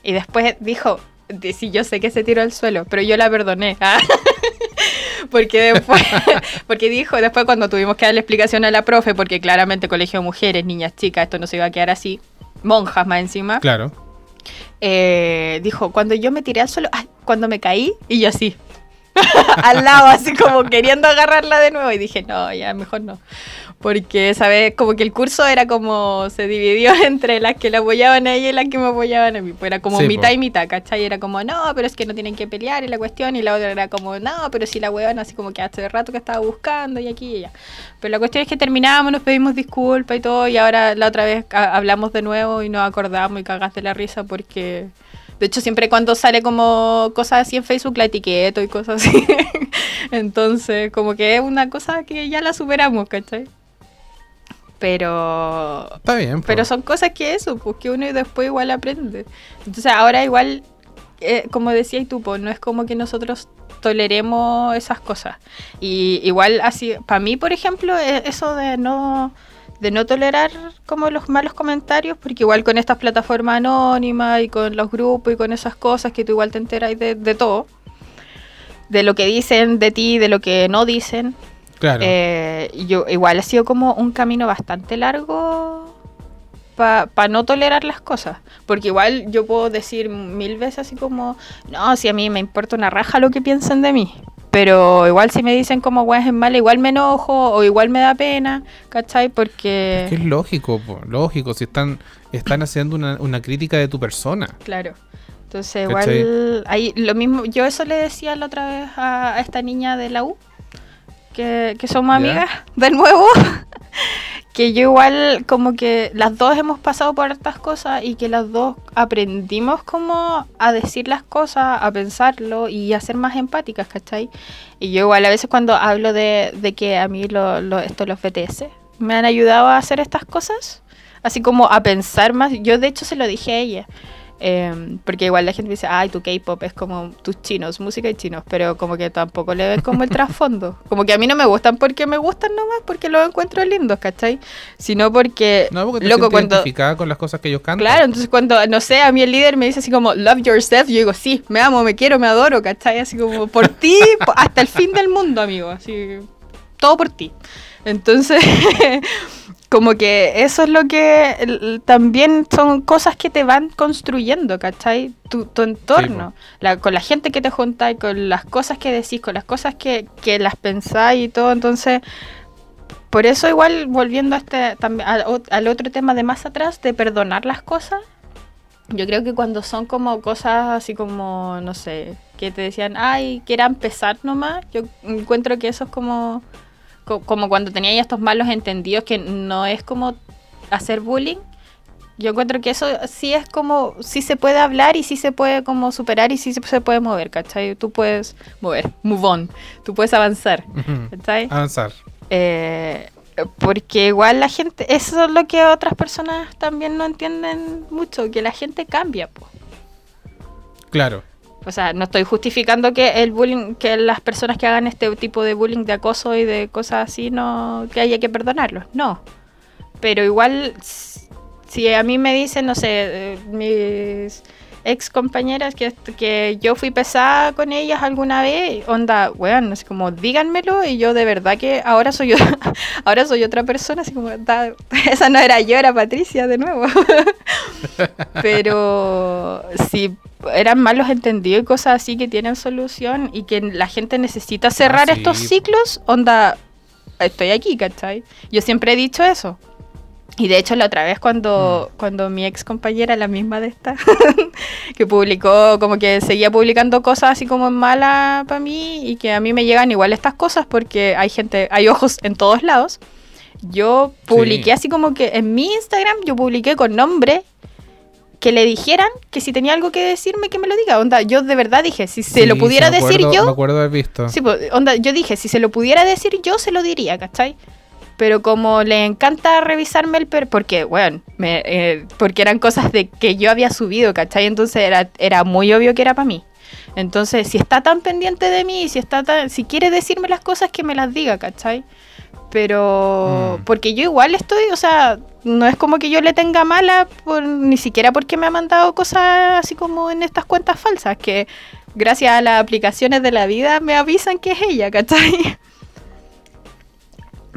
Y después dijo, sí, yo sé que se tiró al suelo, pero yo la perdoné. *laughs* Ah. porque después, *laughs* porque dijo, después cuando tuvimos que darle explicación a la profe, porque claramente colegio de mujeres, niñas, chicas, esto no se iba a quedar así, monjas más encima, Claro. Eh, dijo, cuando yo me tiré al suelo, ay, cuando me caí, y yo así, *laughs* al lado, así como queriendo agarrarla de nuevo, y dije, no, ya, mejor no. Porque, ¿sabes? Como que el curso era como, se dividió *laughs* entre las que la apoyaban a ella y las que me apoyaban a mí. Pues era como Sí, mitad po. y mitad, ¿cachai? Era como, no, pero es que no tienen que pelear y la cuestión, y la otra era como, no, pero si la huevan así como que hace rato que estaba buscando y aquí y allá. Pero la cuestión es que terminamos, nos pedimos disculpas y todo, y ahora la otra vez hablamos de nuevo y nos acordamos y cagaste la risa porque... De hecho, siempre cuando sale como cosas así en Facebook, la etiqueto y cosas así. *laughs* Entonces, como que es una cosa que ya la superamos, ¿cachai? Pero... Está bien. Pero son cosas que eso, pues que uno después igual aprende. Entonces ahora igual, eh, como decías tú, pues no es como que nosotros toleremos esas cosas. Y igual así, para mí, por ejemplo, e- eso de no de no tolerar como los malos comentarios, porque igual con estas plataformas anónimas y con los grupos y con esas cosas que tú igual te enteras de, de todo, de lo que dicen de ti, de lo que no dicen, Claro. eh, yo igual ha sido como un camino bastante largo para no tolerar las cosas. Porque igual yo puedo decir mil veces así como, no, si a mí me importa una raja lo que piensen de mí. Pero igual si me dicen como weas en mala, igual me enojo o igual me da pena, ¿cachai? Porque... Es que es lógico, po, lógico. Si están, están haciendo una, una crítica de tu persona. Claro. Entonces, ¿Cachai? igual, ahí lo mismo, yo eso le decía la otra vez a, a esta niña de la U, que, que somos Ya. amigas *laughs* de nuevo, que yo igual como que las dos hemos pasado por estas cosas y que las dos aprendimos como a decir las cosas, a pensarlo y a ser más empáticas, ¿cachai? Y yo igual a veces cuando hablo de, de que a mí lo, lo- esto, los BTS me han ayudado a hacer estas cosas, así como a pensar más, yo de hecho se lo dije a ella. Eh, porque igual la gente dice, ay, tu K-pop es como tus chinos, música y chinos, pero como que tampoco le ven como el trasfondo. *laughs* Como que a mí no me gustan porque me gustan nomás, porque los encuentro lindos, ¿cachai? Sino porque, No, porque te loco, cuando, identificada con las cosas que ellos cantan. Claro, entonces cuando, no sé, a mí el líder me dice así como, love yourself, yo digo, sí, me amo, me quiero, me adoro, ¿cachai? Así como, por ti, hasta el fin del mundo, amigo, así, todo por ti. Entonces, *laughs* Como que eso es lo que el- también son cosas que te van construyendo, ¿cachai? Tu, tu entorno, la- con la gente que te juntáis, con las cosas que decís, con las cosas que, que las pensáis y todo. Entonces, por eso igual volviendo a este, también, al, al otro tema de más atrás, de perdonar las cosas, yo creo que cuando son como cosas así como, no sé, que te decían, ay, que era empezar nomás, yo encuentro que eso es como, co- como cuando tenía ya estos malos entendidos, que no es como hacer bullying. Yo encuentro que eso sí es como, sí se puede hablar y sí se puede como superar y sí se se puede mover, ¿cachai? Tú puedes mover, move on, tú puedes avanzar. ¿cachai? Avanzar. Eh, porque igual la gente, eso es lo que otras personas también no entienden mucho, que la gente cambia, po. Claro. O sea, no estoy justificando que el bullying, que las personas que hagan este tipo de bullying, de acoso y de cosas así, no, que haya que perdonarlos, no. Pero igual, si a mí me dicen, no sé, eh, mis ex compañeras que, que yo fui pesada con ellas alguna vez, onda, weón, así como díganmelo y yo de verdad que ahora soy yo, *laughs* ahora soy otra persona, así como, da- *laughs* esa no era yo, era Patricia de nuevo. *laughs* Pero si eran malos entendidos y cosas así que tienen solución y que la gente necesita cerrar Ah, sí. estos ciclos, onda, estoy aquí, ¿cachai? Yo siempre he dicho eso. Y de hecho la otra vez cuando, Mm. cuando mi ex compañera, la misma de esta, *laughs* que publicó, como que seguía publicando cosas así como malas para mí y que a mí me llegan igual estas cosas porque hay gente, hay ojos en todos lados. Yo publiqué Sí. así como que en mi Instagram yo publiqué con nombre que le dijeran que si tenía algo que decirme que me lo diga. Onda, yo de verdad dije, si se Sí, lo pudiera me decir acuerdo- yo, Me acuerdo haber visto. Sí, pues, onda, yo dije, si se lo pudiera decir yo, se lo diría, ¿cachai? Pero como le encanta revisarme el per... Porque, bueno, me, eh, porque eran cosas de que yo había subido, ¿cachai? Entonces era, era muy obvio que era para mí. Entonces, si está tan pendiente de mí, si está tan, si quiere decirme las cosas, que me las diga, ¿cachai? Pero, Mm. porque yo igual estoy, o sea, no es como que yo le tenga mala, por, ni siquiera porque me ha mandado cosas así como en estas cuentas falsas, que gracias a las aplicaciones de la vida me avisan que es ella, ¿cachai? *laughs*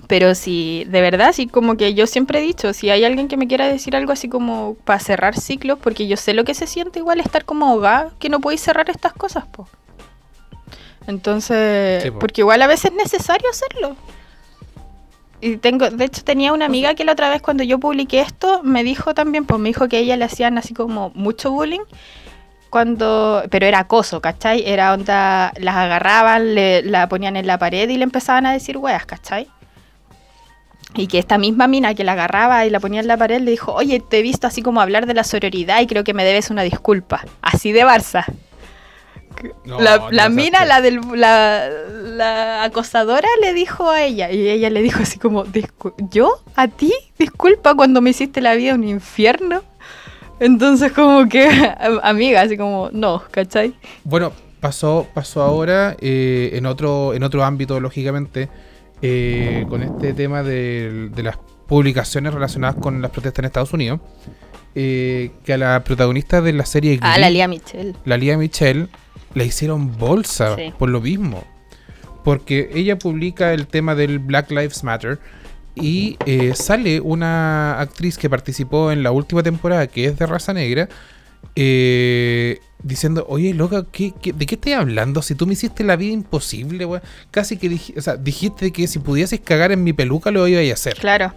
Pero si, de verdad, sí, como que yo siempre he dicho, si hay alguien que me quiera decir algo así como para cerrar ciclos, porque yo sé lo que se siente igual estar como ahogada, que no podéis cerrar estas cosas, po. Entonces, Sí, po. porque igual a veces es necesario hacerlo. Y tengo, de hecho tenía una amiga que la otra vez cuando yo publiqué esto, me dijo también, pues me dijo que a ella le hacían así como mucho bullying cuando, pero era acoso, ¿cachai? Era onda, las agarraban, le, la ponían en la pared y le empezaban a decir weas, ¿cachai? Y que esta misma mina que la agarraba y la ponía en la pared le dijo, oye, te he visto así como hablar de la sororidad y creo que me debes una disculpa. Así de Barça. No, la mina, la, del, la, la acosadora, le dijo a ella. Y ella le dijo así como, "Discu- ¿yo? ¿A ti? Disculpa cuando me hiciste la vida un infierno. Entonces como que, *laughs* amiga, así como, no, ¿cachai? Bueno, pasó, pasó ahora eh, en otro, en otro ámbito, lógicamente, eh, con este tema de, de las publicaciones relacionadas con las protestas en Estados Unidos. eh, que a la protagonista de la serie Ah, la Lía Michelle. la Lía Michelle, le hicieron bolsa Sí. por lo mismo. Porque ella publica el tema del Black Lives Matter y eh, sale una actriz que participó en la última temporada, que es de raza negra, eh, diciendo, oye, loca, ¿qué, qué- de qué estás hablando? Si tú me hiciste la vida imposible, weón. Casi que dij- o sea, dijiste que si pudieses cagar en mi peluca lo iba a hacer. Claro.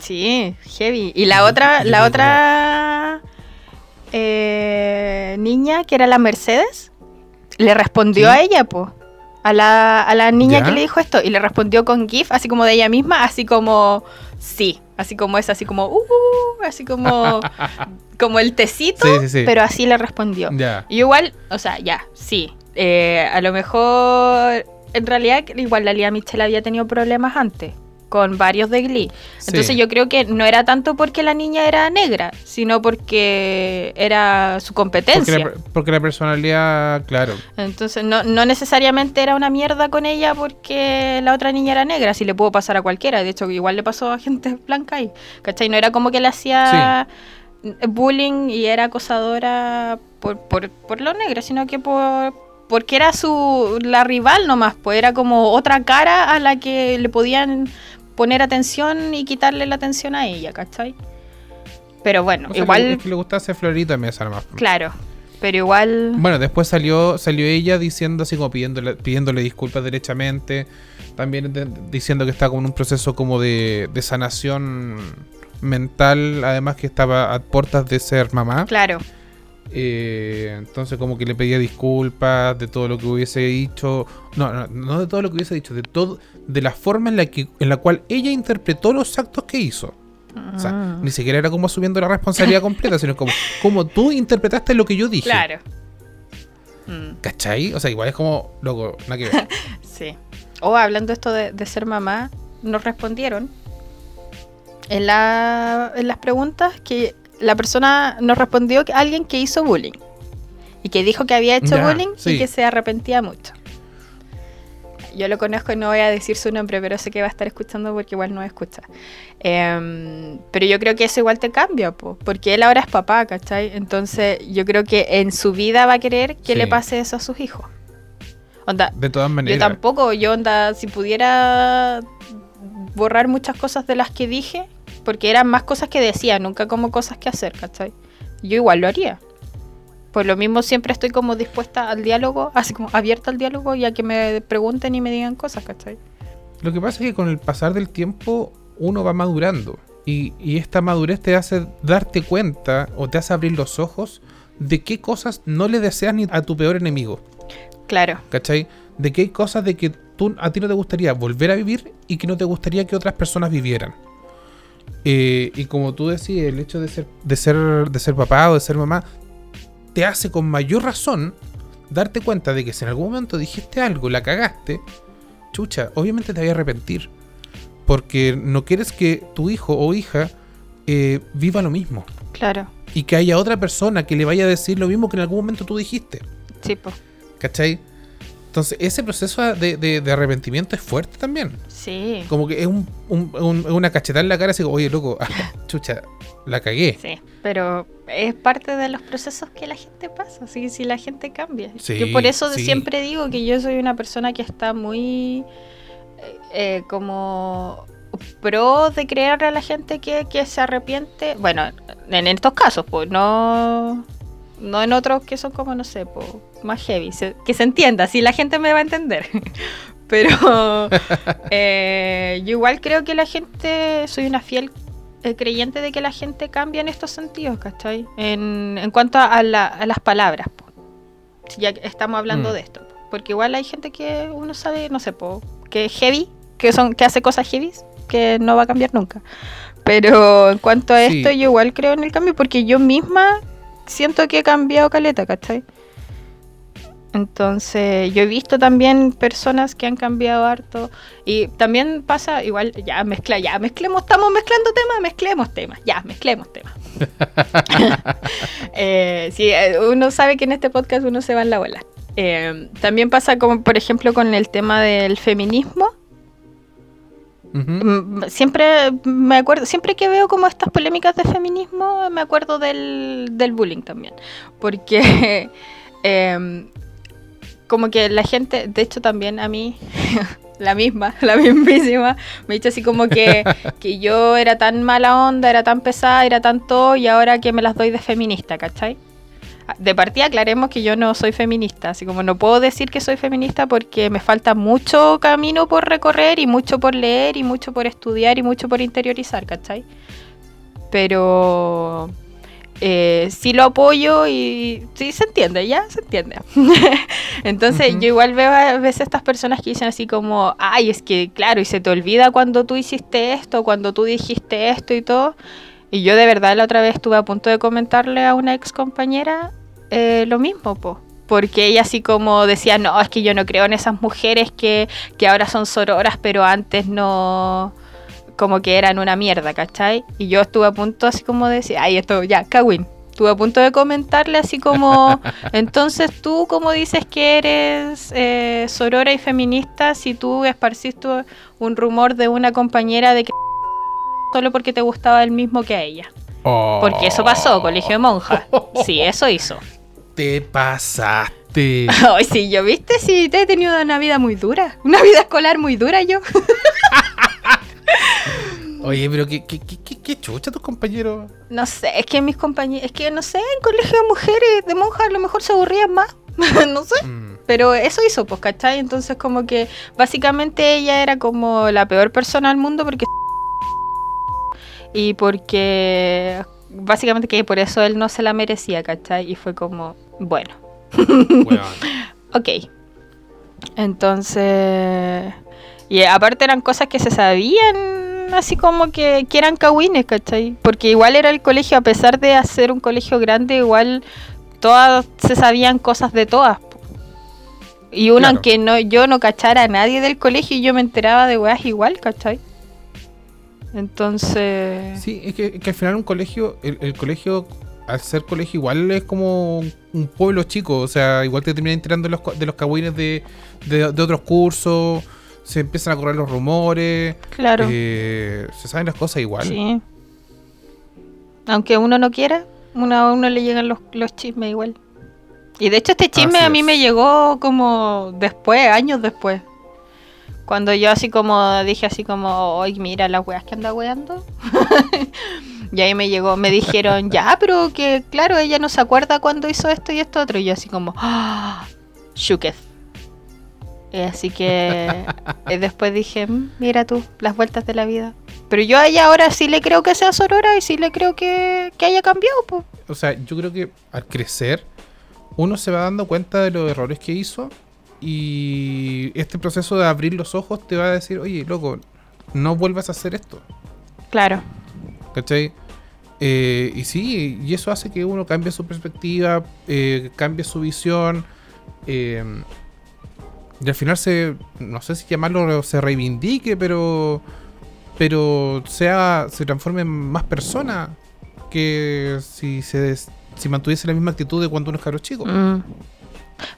Sí, heavy. Y la otra, la otra eh, niña, que era la Mercedes, le respondió Sí. a ella, po. A la, a la niña ¿Ya? que le dijo esto. Y le respondió con GIF, así como de ella misma, así como sí. Así como es, así como uh, así como, *laughs* como el tecito, Sí, sí, sí. pero así le respondió. Y igual, o sea, ya, sí. Eh, a lo mejor, en realidad, igual la Lía Michelle había tenido problemas antes con varios de Glee. Entonces Sí. yo creo que no era tanto porque la niña era negra, sino porque era su Porque competencia. la, porque la personalidad, claro. Entonces no, no necesariamente era una mierda con ella porque la otra niña era negra, si le pudo pasar a cualquiera. De hecho, igual le pasó a gente blanca ahí. ¿Cachai? No era como que le hacía bullying y era acosadora por, por, por lo negro, sino que por porque era su la rival nomás, pues era como otra cara a la que le podían poner atención y quitarle la atención a ella, ¿cachai? Pero bueno, O sea, igual, Es que le gusta hacer florito en mesa nomás. claro, pero igual, Bueno, después salió salió ella diciendo así como pidiéndole, pidiéndole disculpas derechamente. También de- diciendo que está como en un proceso como de, de sanación mental. Además que estaba a puertas de ser mamá. claro, Eh, entonces como que le pedía disculpas de todo lo que hubiese dicho. No, no, no de todo lo que hubiese dicho, de todo, de la forma en la que, en la cual ella interpretó los actos que hizo. O sea, Mm. ni siquiera era como asumiendo la responsabilidad *laughs* completa, sino como, como tú interpretaste lo que yo dije. claro. Mm. ¿Cachai? O sea, igual es como, loco, nada que ver. *laughs* Sí. O hablando esto de, de ser mamá, nos respondieron en, la- en las preguntas que la persona nos respondió que alguien que hizo bullying y que dijo que había hecho Ya, bullying sí. y que se arrepentía mucho. Yo lo conozco y no voy a decir su nombre, pero sé que va a estar escuchando porque igual no escucha. Em, pero yo creo que eso igual te cambia, po, porque él ahora es papá, ¿cachai? Entonces yo creo que en su vida va a querer que Sí. le pase eso a sus hijos. Onda, De todas maneras. yo tampoco, yo onda, si pudiera borrar muchas cosas de las que dije, porque eran más cosas que decía, nunca como cosas que hacer, ¿cachai? Yo igual lo haría. Por lo mismo siempre estoy como dispuesta al diálogo, así como abierta al diálogo y a que me pregunten y me digan cosas, ¿cachai? Lo que pasa es que con el pasar del tiempo uno va madurando. Y, y esta madurez te hace darte cuenta o te hace abrir los ojos de qué cosas no le deseas ni a tu peor enemigo. Claro, ¿Cachai? De que hay cosas de que tú, a ti no te gustaría volver a vivir y que no te gustaría que otras personas vivieran. Eh, y como tú decías, el hecho de ser, de, ser, de ser papá o de ser mamá te hace con mayor razón darte cuenta de que si en algún momento dijiste algo, la cagaste, chucha, obviamente te voy a arrepentir. Porque no quieres que tu hijo o hija eh, viva lo mismo. claro. Y que haya otra persona que le vaya a decir lo mismo que en algún momento tú dijiste. Sí, pues. ¿Cachai? Entonces, ese proceso de, de- de arrepentimiento es fuerte también. Sí. Como que es un, un- un- una cachetada en la cara, así como, oye, loco, ah, *laughs* chucha, la cagué. Sí, pero es parte de los procesos que la gente pasa, así que si la gente cambia. Sí, yo por eso sí. siempre digo que yo soy una persona que está muy eh, eh, como pro de creerle a la gente que, que se arrepiente. Bueno, en estos casos, pues no, no en otros que son como, no sé, pues, más heavy. se- que se entienda, así la gente me va a entender. *laughs* Pero *laughs* eh, yo igual creo que la gente, soy una fiel eh, creyente de que la gente cambia en estos sentidos, ¿cachai? En, en cuanto a, la- a las palabras. Si ya que estamos hablando Mm. de esto. po. Porque igual hay gente que uno sabe, no sé, po, que es heavy, que, son, que hace cosas heavy, que no va a cambiar nunca. Pero en cuanto a Sí. esto, yo igual creo en el cambio, porque yo misma siento que he cambiado caleta, ¿cachai? Entonces, yo he visto también personas que han cambiado harto. Y también pasa, igual, ya mezcla, ya mezclemos, estamos mezclando temas, mezclemos temas, ya, mezclemos temas. *laughs* eh, sí, eh, uno sabe que en este podcast uno se va en la bola. Eh, también pasa como, por ejemplo, con el tema del feminismo. Mm, Siempre me acuerdo, siempre que veo como estas polémicas de feminismo, me acuerdo del, del bullying también. Porque *laughs* em, como que la gente, de hecho también a mí, *laughs* la misma, *laughs* la mismísima, me ha dicho así como que, *laughs* que yo era tan mala onda, era tan pesada, era tan todo, y ahora que me las doy de feminista, ¿cachai? De partida aclaremos que yo no soy feminista, así como no puedo decir que soy feminista porque me falta mucho camino por recorrer y mucho por leer y mucho por estudiar y mucho por interiorizar, ¿cachai? Pero eh, sí lo apoyo y sí se entiende, ya se entiende. *laughs* Entonces yo igual veo a veces estas personas que dicen así como, ay, es que claro, y se te olvida cuando tú hiciste esto, cuando tú dijiste esto y todo. Y yo de verdad la otra vez estuve a punto de comentarle a una ex compañera eh, lo mismo, po. Porque ella así como decía, no, es que yo no creo en esas mujeres que, que ahora son sororas, pero antes no, como que eran una mierda, ¿cachai? Y yo estuve a punto así como de decir, ay, esto ya, Kawin. Estuve a punto de comentarle así como, *laughs* entonces tú como dices que eres eh, sorora y feminista si tú esparciste un rumor de una compañera de que *laughs* solo porque te gustaba el mismo que a ella. Porque eso pasó, colegio de monjas. Sí, eso hizo. Te pasaste. *laughs* Ay, sí, yo viste, sí, te he tenido una vida muy dura. Una vida escolar muy dura yo. Oye, pero qué, qué, qué, qué- qué chucha tus compañeros. No sé, es que mis compañeros, es que no sé, en colegio de mujeres, de monjas, a lo mejor se aburrían más. *laughs* no sé. Mm, Pero eso hizo, pues, ¿cachai? Entonces, como que básicamente ella era como la peor persona del mundo porque. *laughs* Y porque. Básicamente que por eso él no se la merecía, ¿cachai? Y fue como, bueno, weón. *laughs* ok. Entonces. Y aparte eran cosas que se sabían, así como que, que eran cagüines, ¿cachai? Porque igual era el colegio, a pesar de hacer un colegio grande, igual todas se sabían cosas de todas. Y uno, Claro. aunque no, yo no cachara a nadie del colegio, yo me enteraba de weas igual, ¿cachai? Entonces. Sí, es que, que al final un colegio, el, el colegio, al ser colegio, igual es como un, pueblo chico. O sea, igual te terminan enterando de los, de los cagüines de, de, de otros cursos. Se empiezan a correr los rumores. Claro. eh, se saben las cosas igual. Sí. Aunque uno no quiera, uno, a uno le llegan los, los chismes igual. Y de hecho este chisme Así a mí es. me llegó como después, años después. Cuando yo así como dije así como, oye, mira las weas que anda weando. *laughs* y ahí me llegó, me dijeron, ya, pero que claro, ella no se acuerda cuando hizo esto y esto otro. Y yo así como, ah, shooketh. Y así que eh, después dije, "Mm, mira tú, las vueltas de la vida. Pero yo a ella ahora sí le creo que sea sorora y sí le creo que, que haya cambiado, pues. O sea, yo creo que al crecer, uno se va dando cuenta de los errores que hizo. Y este proceso de abrir los ojos te va a decir, oye, loco, no vuelvas a hacer esto. Claro. ¿Cachai? Eh, y sí, y eso hace que uno cambie su perspectiva, eh, cambie su visión. eh, y al final se, no sé si llamarlo, se reivindique, pero, pero sea, se transforme en más persona que si se des- si mantuviese la misma actitud de cuando uno es caro chico. Mm.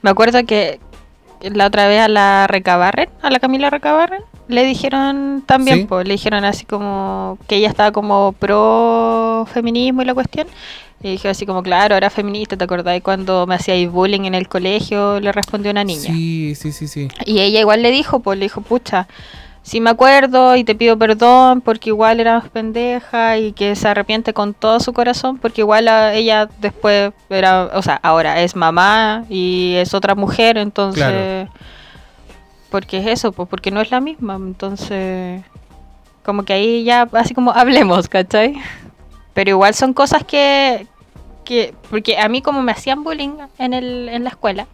Me acuerdo que la otra vez a la Recabarren, a la Camila Recabarren, le dijeron también, Sí. le dijeron así como que ella estaba como pro feminismo y la cuestión. Y dije así como, claro, era feminista, ¿te acordás cuando me hacíais bullying en el colegio? Le respondió una niña. Sí, sí, sí, sí. Y ella igual le dijo, pues le dijo, pucha, sí me acuerdo y te pido perdón porque igual era pendeja y que se arrepiente con todo su corazón porque igual a- ella después era, o sea, ahora es mamá y es otra mujer, entonces... Claro. Porque es eso, pues porque no es la misma, entonces... Como que ahí ya, así como hablemos, ¿cachai? Pero igual son cosas que... que porque a mí como me hacían bullying en, el, en la escuela,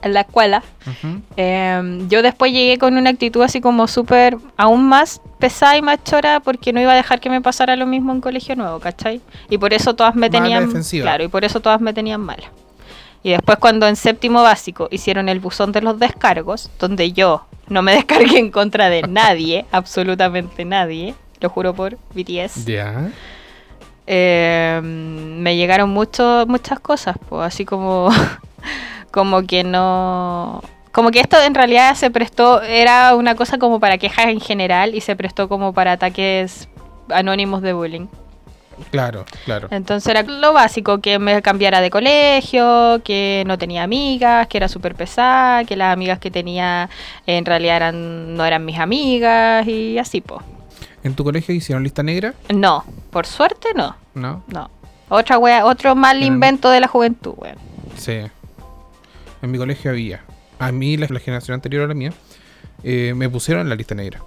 en la escuela, eh, yo después llegué con una actitud así como súper, aún más pesada y más chora porque no iba a dejar que me pasara lo mismo en colegio nuevo, ¿cachai? Y por eso todas me tenían... defensiva. Claro, y por eso todas me tenían mala. Y después cuando en séptimo básico hicieron el buzón de los descargos, donde yo no me *laughs* descargué en contra de nadie, absolutamente nadie, lo juro por BTS, Ya. Eh, me llegaron mucho, muchas cosas, pues, así como, *laughs* como que no... Como que esto en realidad se prestó, era una cosa como para quejas en general y se prestó como para ataques anónimos de bullying. Claro, claro. Entonces era lo básico, que me cambiara de colegio, que no tenía amigas, que era súper pesada, que las amigas que tenía en realidad eran, no eran mis amigas y así, pues. ¿En tu colegio hicieron lista negra? No, por suerte no. No. No. Otra wea, otro mal invento de la juventud, weón. Sí. En mi colegio había. A mí, la, la generación anterior a la mía, eh, me pusieron en la lista negra.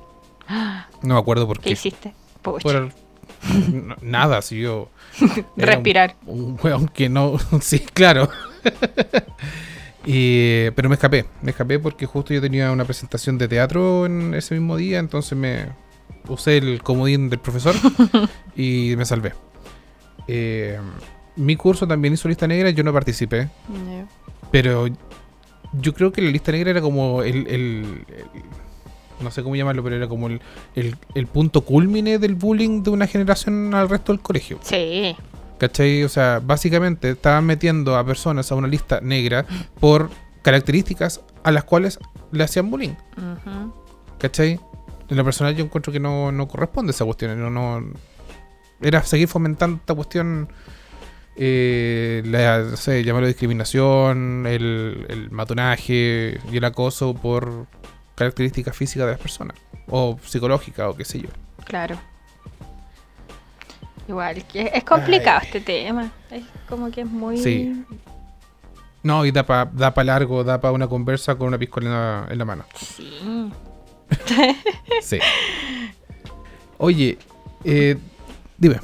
*gasps* No me acuerdo por ¿Qué qué. hiciste? Pucha. Por nada, si yo. *laughs* Respirar. Un, un weón que no. *laughs* sí, claro. *laughs* Y, pero me escapé. Me escapé porque justo yo tenía una presentación de teatro en ese mismo día. Entonces me usé el comodín del profesor *laughs* y me salvé. Eh, mi curso también hizo lista negra. Yo no participé. Pero yo creo que la lista negra era como el, el- el- no sé cómo llamarlo, pero era como el, el- el punto culmine del bullying de una generación al resto del colegio. Sí. ¿Cachai? O sea, básicamente estaban metiendo a personas a una lista negra por características a las cuales le hacían bullying. Ujú. ¿Cachai? En lo personal yo encuentro que no, no corresponde esa cuestión. No, no- era seguir fomentando esta cuestión, eh, la, no sé, llamarlo discriminación, el, el matonaje y el acoso por características físicas de las personas. O psicológicas o qué sé yo. Claro. Igual, que es complicado este tema. Es como que es muy... Sí. No, y da para da pa largo, da para una conversa con una piscola en la, en la mano. Sí. Sí. Oye, eh, dime.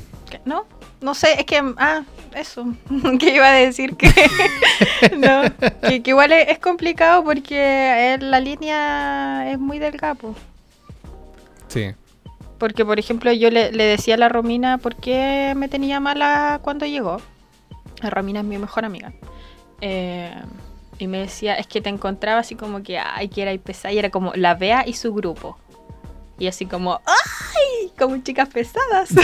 ¿No? No sé, es que... Ah, eso. *laughs* que iba a decir que... *laughs* no, que, que igual es, es complicado porque la línea es muy delgada, po. Sí. Porque, por ejemplo, yo le, le decía a la Romina por qué me tenía mala cuando llegó. La Romina es mi mejor amiga. Eh, y me decía, es que te encontraba así como que, ay, que era y pesada. Y era como la Bea y su grupo. Y así como, ay, como chicas pesadas. *laughs*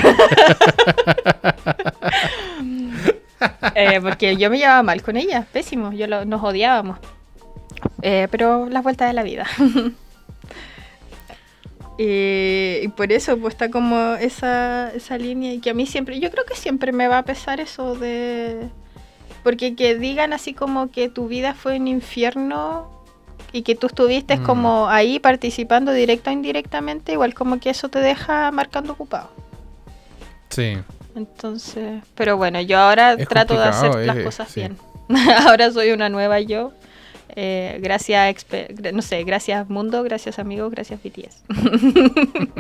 Eh, porque yo me llevaba mal con ella, pésimo. Yo lo- nos odiábamos. Eh, pero las vueltas de la vida. *laughs* Y, por eso pues está como esa, esa línea y que a mí siempre, yo creo que siempre me va a pesar eso de... Porque que digan así como que tu vida fue un infierno y que tú estuviste Mm. como ahí participando directa o indirectamente, igual como que eso te deja marcando ocupado. Sí. Entonces, pero bueno, yo ahora Es trato de hacer las eh, cosas sí. bien. *laughs* ahora soy una nueva yo. Eh, gracias, no sé, gracias mundo, gracias amigos, gracias BTS. *laughs*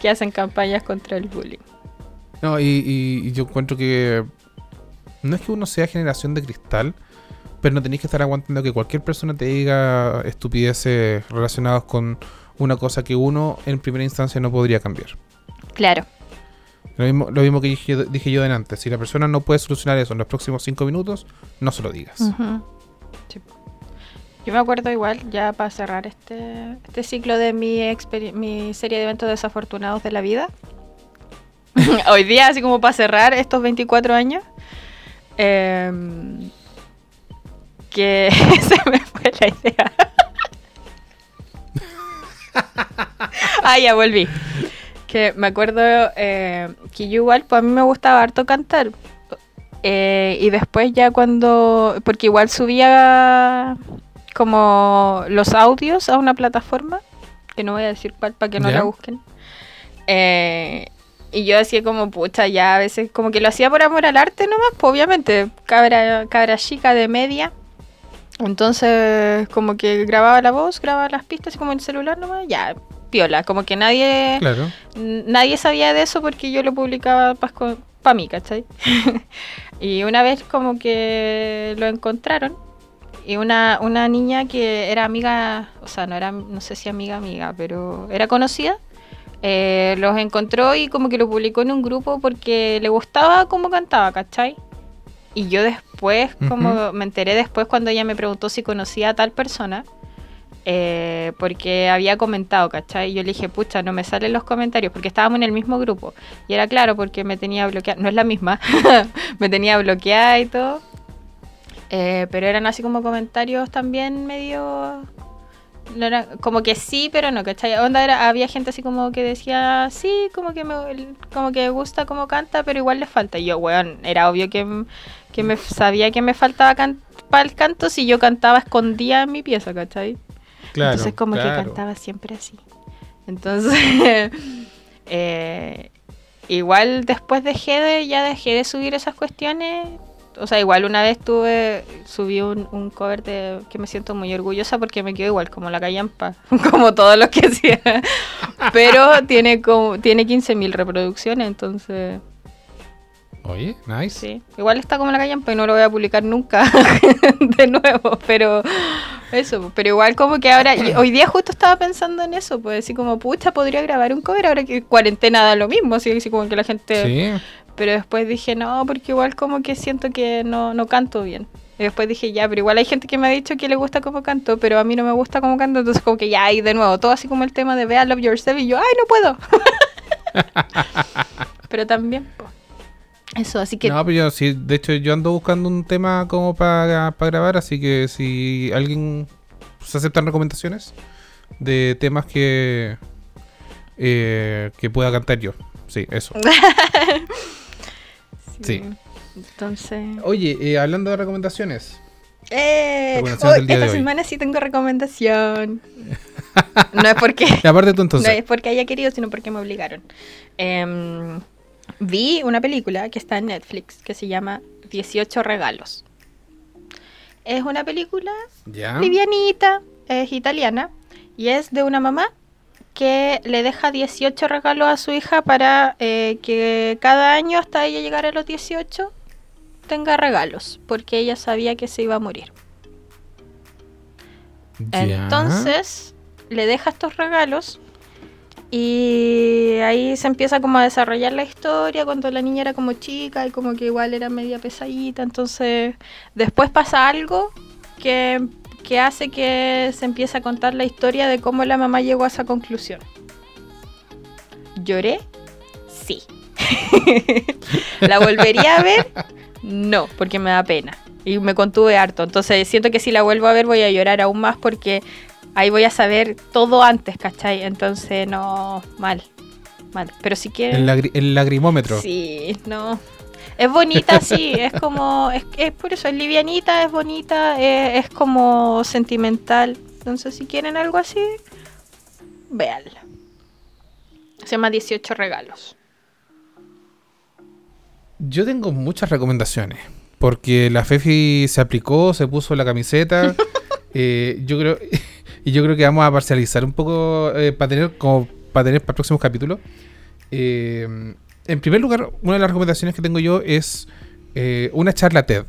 que hacen campañas contra el bullying. No, y, y- y yo encuentro que no es que uno sea generación de cristal, pero no tenéis que estar aguantando que cualquier persona te diga estupideces relacionadas con una cosa que uno en primera instancia no podría cambiar. Claro. Lo mismo, lo mismo que dije, dije yo delante, si la persona no puede solucionar eso en los próximos cinco minutos, no se lo digas. Sí. Yo me acuerdo igual, ya para cerrar este, este ciclo de mi, mi serie de eventos desafortunados de la vida. *laughs* Hoy día, así como para cerrar estos 24 años, em, que *laughs* se me fue la idea. *laughs* ah, ya volví. Que me acuerdo eh, que yo igual, pues a mí me gustaba harto cantar. Eh, y después ya cuando, porque igual subía como los audios a una plataforma, que no voy a decir cuál para que no la busquen. Eh, y yo decía como, pucha, ya a veces como que lo hacía por amor al arte nomás, pues obviamente, cabra, cabra chica de media. Entonces como que grababa la voz, grababa las pistas como en el celular nomás, ya, piola, como que nadie... Claro. Nadie sabía de eso porque yo lo publicaba para mí, ¿cachai? *laughs* y una vez como que lo encontraron y una, una niña que era amiga, o sea, no era, no sé si amiga amiga, pero era conocida, eh, los encontró y como que lo publicó en un grupo porque le gustaba cómo cantaba, ¿cachai? Y yo después, como me enteré después cuando ella me preguntó si conocía a tal persona, eh, porque había comentado, ¿cachai? Y yo le dije, pucha, no me salen los comentarios, porque estábamos en el mismo grupo. Y era claro, porque me tenía bloqueada, no es la misma, *laughs* me tenía bloqueada y todo. Eh, pero eran así como comentarios también medio... No era, como que sí, pero no, ¿cachai? Onda era, había gente así como que decía, sí, como que me, como que gusta cómo canta, pero igual le falta. Y yo, weón, era obvio que, que me sabía que me faltaba para el canto si yo cantaba escondida en mi pieza, ¿cachai? Claro. Entonces como claro. que cantaba siempre así. Entonces, *laughs* eh, igual después dejé de, ya dejé de subir esas cuestiones. O sea, igual una vez tuve, subí un, un cover de que me siento muy orgullosa porque me quedo igual como la callampa, *laughs* como todo lo que hacía. Pero tiene como, tiene 15.000 reproducciones, entonces Oye, nice. Sí, igual está como la callampa y no lo voy a publicar nunca *laughs* de nuevo, pero eso, pero igual como que ahora, hoy día justo estaba pensando en eso, pues así como, pucha, podría grabar un cover ahora que cuarentena da lo mismo, así, así como que la gente... Sí. Pero después dije, no, porque igual como que siento que no, no canto bien. Y después dije, ya, pero igual hay gente que me ha dicho que le gusta cómo canto, pero a mí no me gusta cómo canto, entonces como que ya, y de nuevo, todo así como el tema de Bea Love Yourself, y yo, ay, no puedo. *laughs* pero también, pues, eso, así que... No, pero yo sí, de hecho yo ando buscando un tema como para grabar, así que si alguien se aceptan recomendaciones de temas que eh, que pueda cantar yo. Sí, eso. *laughs* sí. Entonces... Oye, eh, hablando de recomendaciones. Eh, día esta semana sí tengo recomendación. no es porque *laughs* aparte tú no entonces. es porque haya querido, sino porque me obligaron. Em, vi una película que está en Netflix que se llama 18 regalos. Es una película Ya. livianita, es italiana y es de una mamá que le deja 18 regalos a su hija para eh, que cada año hasta ella llegar a los 18 tenga regalos, porque ella sabía que se iba a morir. Entonces le deja estos regalos y ahí se empieza como a desarrollar la historia cuando la niña era como chica y como que igual era media pesadita. Entonces después pasa algo que, que hace que se empiece a contar la historia de cómo la mamá llegó a esa conclusión. ¿Lloré? Sí. *laughs* ¿La volvería a ver? No, porque me da pena. Y me contuve harto. Entonces siento que si la vuelvo a ver voy a llorar aún más porque ahí voy a saber todo antes, ¿cachai? Entonces no, mal. Mal. Pero si El, quieren... lagri- el lagrimómetro. Sí, no. Es bonita, *laughs* sí, es como, es, es por eso, es livianita, es bonita, es, es como sentimental. Entonces, si quieren algo así, véanla. Se llama 18 regalos. Yo tengo muchas recomendaciones. Porque la Fefi se aplicó, se puso la camiseta. *laughs* eh, yo creo. *laughs* Y yo creo que vamos a parcializar un poco eh, para tener como para tener para próximos capítulos. Eh, en primer lugar, una de las recomendaciones que tengo yo es eh, una charla TED.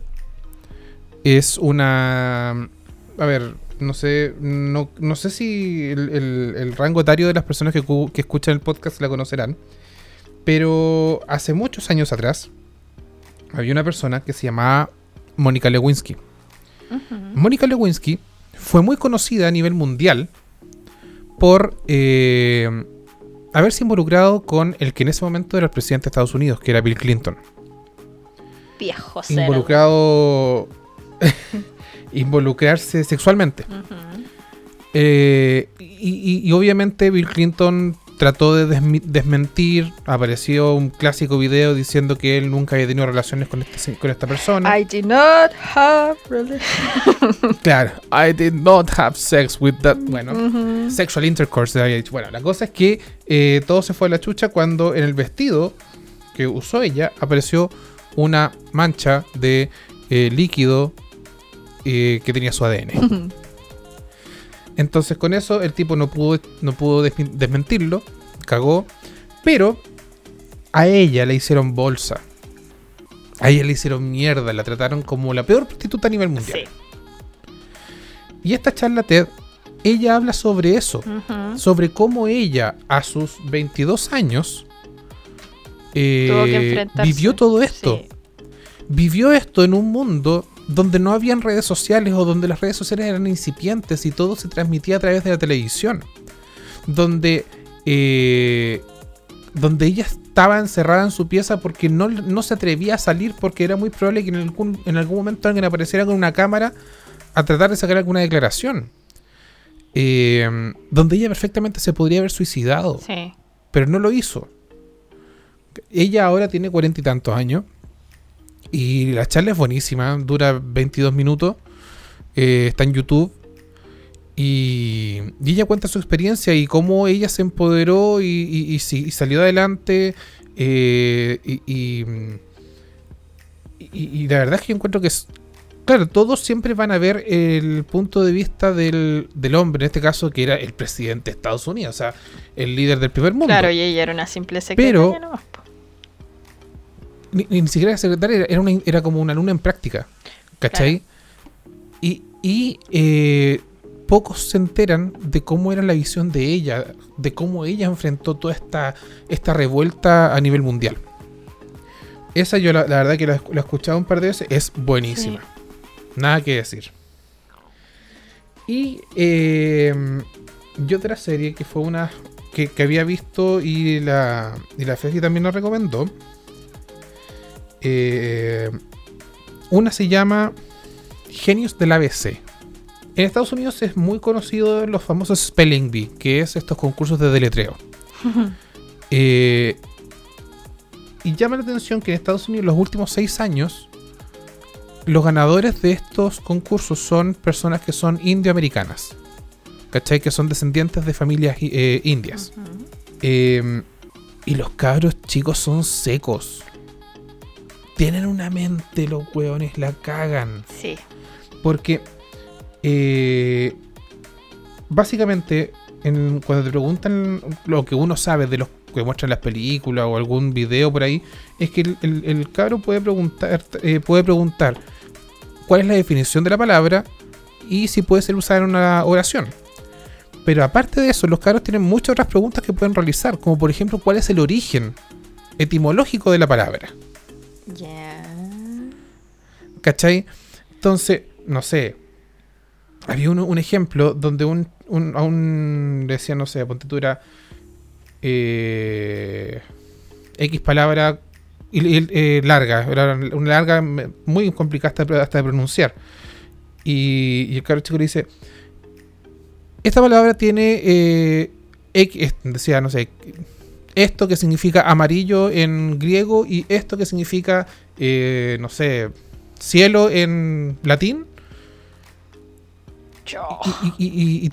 Es una. A ver, no sé. No, no sé si el, el- el rango etario de las personas que, cu- que escuchan el podcast la conocerán. Pero hace muchos años atrás había una persona que se llamaba Mónica Lewinsky. Mónica Lewinsky fue muy conocida a nivel mundial por eh, haberse involucrado con el que en ese momento era el presidente de Estados Unidos, que era Bill Clinton. Viejo. Involucrado. *laughs* involucrarse sexualmente. Eh, y, y- y obviamente Bill Clinton trató de desmentir. Apareció un clásico video diciendo que él nunca había tenido relaciones con, este- con esta persona. I did not have really- *laughs* Claro, I did not have sex with that. Bueno, sexual intercourse había dicho. Bueno, la cosa es que eh, todo se fue a la chucha cuando en el vestido que usó ella apareció una mancha de eh, líquido eh, que tenía su ADN. *laughs* Entonces con eso el tipo no pudo, no pudo desmentirlo, cagó, pero a ella le hicieron bolsa. A ella le hicieron mierda, la trataron como la peor prostituta a nivel mundial. Sí. Y esta charla TED, ella habla sobre eso, sobre cómo ella a sus 22 años eh, vivió todo esto. Sí. Vivió esto en un mundo donde no habían redes sociales o donde las redes sociales eran incipientes y todo se transmitía a través de la televisión. Donde, eh, donde ella estaba encerrada en su pieza porque no, no se atrevía a salir porque era muy probable que en algún, en algún momento alguien apareciera con una cámara a tratar de sacar alguna declaración. Eh, donde ella perfectamente se podría haber suicidado Sí. pero no lo hizo. Ella ahora tiene cuarenta y tantos años. Y la charla es buenísima, dura 22 minutos. eh, está en YouTube. Y, y ella cuenta su experiencia y cómo ella se empoderó y, salió adelante. eh, y, la verdad es que yo encuentro que es. Claro, todos siempre van a ver el punto de vista del, del hombre, en este caso que era el presidente de Estados Unidos, o sea, el líder del primer mundo. Claro, y ella era una simple secretaria Pero- po. Ni, ni siquiera era secretaria, era, era una- era como una alumna en práctica. ¿Cachai? Y, y, eh, pocos se enteran de cómo era la visión de ella, de cómo ella enfrentó toda esta, esta revuelta a nivel mundial. Esa yo la, la verdad que la, la he escuchado un par de veces, es buenísima. Nada que decir. Y eh, y otra serie que fue una que, que había visto y la, y la Fefi también nos recomendó. Eh, una se llama Genios del ABC. En Estados Unidos es muy conocido los famosos Spelling Bee, que es estos concursos de deletreo. *laughs* Eh, y llama la atención que en Estados Unidos los últimos seis años los ganadores de estos concursos son personas que son indioamericanas. ¿Cachai? Que son descendientes de familias eh, indias. Eh, Y los cabros chicos son secos. Tienen una mente, los hueones la cagan. Sí. Porque eh, básicamente en- cuando te preguntan lo que uno sabe de los que muestran las películas o algún video por ahí, es que el, el- el cabro puede preguntar, eh, puede preguntar cuál es la definición de la palabra y si puede ser usada en una oración. Pero aparte de eso, los cabros tienen muchas otras preguntas que pueden realizar, como por ejemplo, ¿cuál es el origen etimológico de la palabra? Ya. ¿Cachai? Entonces, no sé. Había un, un ejemplo donde un, un- a un decía, no sé, ponte eh, X palabra eh, larga, era una larga muy complicada hasta, hasta de pronunciar. Y, el cabro chico le dice, esta palabra tiene eh, X, decía, no sé, esto que significa amarillo en griego y esto que significa, eh, no sé, cielo en latín. Y,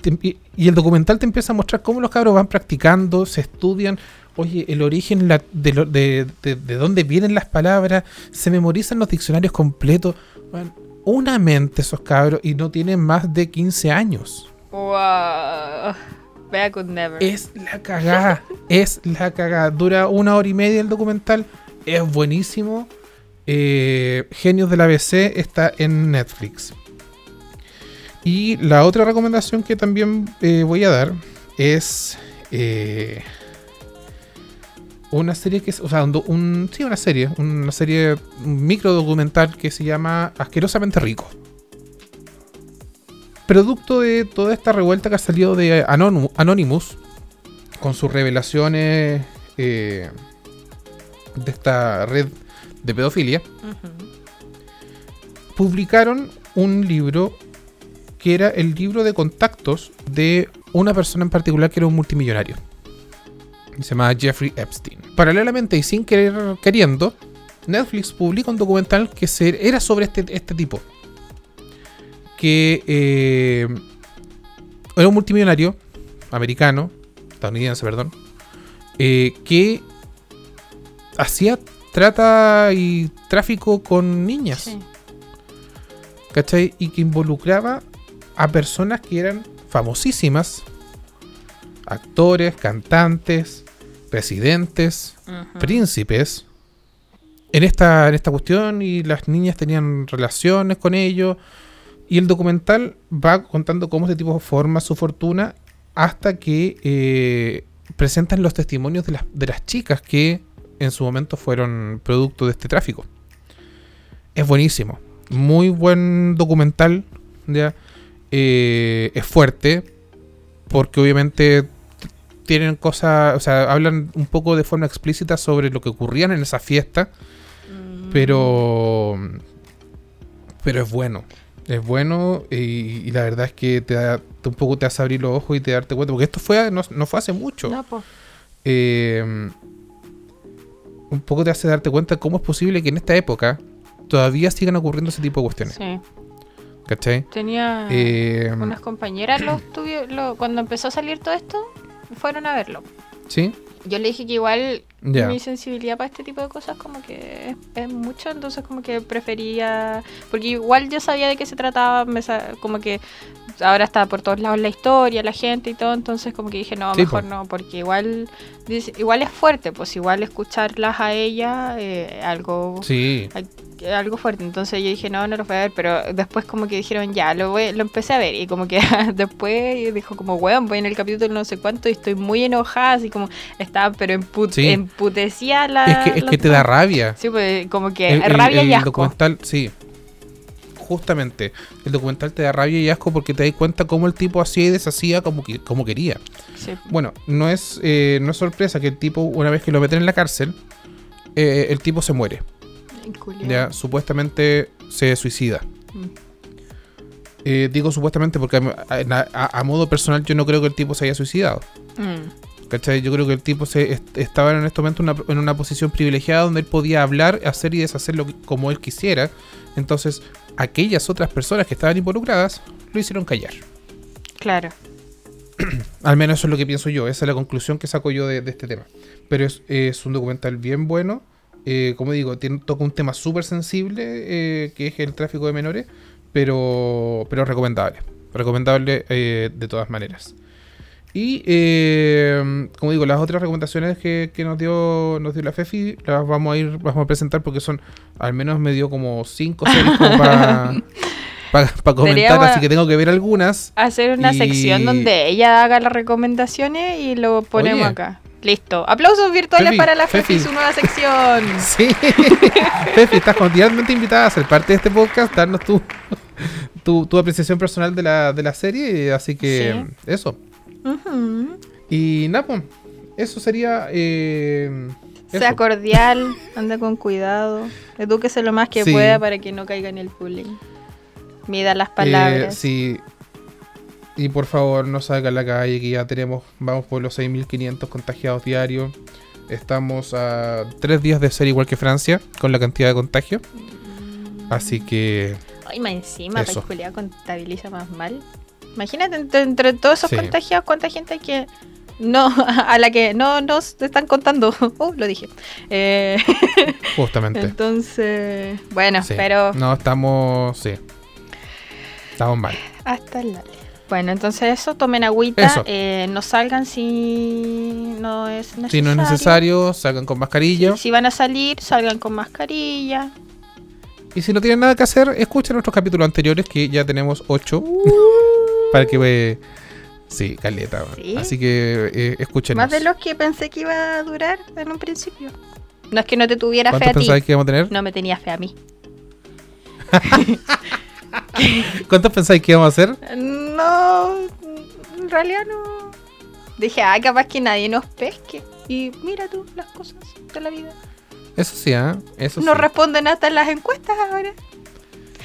y- el documental te empieza a mostrar cómo los cabros van practicando, se estudian. Oye, el origen la- de, lo- de, de- de dónde vienen las palabras, se memorizan los diccionarios completos. Bueno, una mente esos cabros y no tienen más de 15 años. Wow. Es la cagada, es la cagada. Dura una hora y media el documental, es buenísimo. Eh, Genios del ABC está en Netflix. Y la otra recomendación que también eh, voy a dar es eh, una serie que es, o sea, un- sí, una serie, una serie, un micro documental que se llama Asquerosamente Rico. Producto de toda esta revuelta que ha salido de Anonymous, con sus revelaciones eh, de esta red de pedofilia, publicaron un libro que era el libro de contactos de una persona en particular que era un multimillonario. Se llamaba Jeffrey Epstein. Paralelamente y sin querer queriendo, Netflix publica un documental que se- era sobre este, este tipo. Que eh, era un multimillonario americano, estadounidense, perdón, eh, que hacía trata y tráfico con niñas. Sí. ¿cachai? Y que involucraba a personas que eran famosísimas, actores, cantantes, presidentes, príncipes, en esta, en esta cuestión y las niñas tenían relaciones con ellos. Y el documental va contando cómo este tipo forma su fortuna hasta que eh, presentan los testimonios de las, de las chicas que en su momento fueron producto de este tráfico. Es buenísimo. Muy buen documental. ¿ya? Eh, es fuerte. Porque obviamente tienen cosas. O sea, hablan un poco de forma explícita sobre lo que ocurrían en esa fiesta. Mm. Pero. Pero es bueno. Es bueno y, y la verdad es que te da, te- un poco te hace abrir los ojos y te darte cuenta. Porque esto fue no, no fue hace mucho. No, po. Eh, un poco te hace darte cuenta cómo es posible que en esta época todavía sigan ocurriendo ese tipo de cuestiones. Sí. ¿Cachai? Tenía Eh, unas compañeras, los *clears throat* tuvi- lo- cuando empezó a salir todo esto, fueron a verlo. ¿Sí? Yo le dije que igual Mi sensibilidad para este tipo de cosas como que es, mucho, entonces como que prefería, porque igual yo sabía de qué se trataba, me como que ahora está por todos lados la historia, la gente y todo, entonces como que dije, no, Sí, mejor po. no, porque igual igual es fuerte, pues igual escucharlas a ella, eh, algo Sí. Algo fuerte. Entonces yo dije, no, no lo voy a ver. Pero después como que dijeron, ya, lo, voy, lo empecé a ver. Y como que *laughs* después dijo como, weón, voy en el capítulo no sé cuánto y estoy muy enojada. Así como estaba, pero emput Sí. emputecía la... Es que, es la- que te da rabia. Sí, pues como que El- el- rabia y el asco. documental, sí. Justamente. El documental te da rabia y asco porque te das cuenta cómo el tipo hacía y deshacía como, que- como quería. Sí. Bueno, no es, eh, no es sorpresa que el tipo, una vez que lo meten en la cárcel, eh, el tipo se muere. Ya, supuestamente se suicida. Mm. Eh, digo supuestamente porque a, a- a modo personal yo no creo que el tipo se haya suicidado. Mm. ¿Cachai? Yo creo que el tipo se est- estaba en este momento en una, en una posición privilegiada donde él podía hablar, hacer y deshacer lo que- como él quisiera. Entonces, aquellas otras personas que estaban involucradas lo hicieron callar. Claro. *clears throat* Al menos eso es lo que pienso yo, esa es la conclusión que saco yo de, de este tema. Pero es, es un documental bien bueno, eh, como digo, tiene, toca un tema súper sensible, eh, que es el tráfico de menores, pero, pero recomendable, recomendable eh, de todas maneras. Y eh, como digo, las otras recomendaciones que, que nos dio nos dio la Fefi las vamos a ir vamos a presentar porque son al menos me dio como 5 series para *laughs* comentar, así que tengo que ver algunas. Hacer una Y- sección donde ella haga las recomendaciones y lo ponemos Oye. acá. Listo. Aplausos virtuales Fefi, para la Fefi, Fefi. su nueva sección. *laughs* Sí, Fefi, estás cordialmente invitada a ser parte de este podcast, darnos tu, tu, tu apreciación personal de la, de la serie, así que eso. Y nada, pues, eso sería... eh, Sea cordial, anda con cuidado, edúquese lo más que Sí. pueda para que no caiga en el bullying. Mida las Eh, palabras. sí. Y por favor, no salga a la calle, que ya tenemos, vamos por los 6.500 contagiados diarios. Estamos a tres días de ser igual que Francia, con la cantidad de contagios. Así que, Ay, más encima, para Julia contabiliza más mal. Imagínate entre, entre todos esos Sí. contagiados, cuánta gente hay que no, *laughs* a la que no nos están contando. *laughs* Uh, lo dije. Eh, *laughs* justamente. entonces, bueno, sí. pero No, estamos, sí. Estamos mal. hasta el. Bueno, entonces eso, tomen agüita, Eso. eh, no salgan si no es necesario. Si no es necesario, salgan con mascarilla. Si van a salir, salgan con mascarilla. Y si no tienen nada que hacer, escuchen nuestros capítulos anteriores, que ya tenemos 8. Para que ve. Sí, caleta. Sí. Así que eh. Más de los que pensé que iba a durar en un principio. No es que no te tuviera fe ¿Cuántos a ti. que íbamos a tener? No me tenía fe a mí. *laughs* ¿Cuántos pensáis que íbamos a hacer? No, en realidad no. Dije, ah, capaz que nadie nos pesque. Y mira tú las cosas de la vida. Eso sí, ¿ah? Eso Nos sí. responden hasta en las encuestas ahora.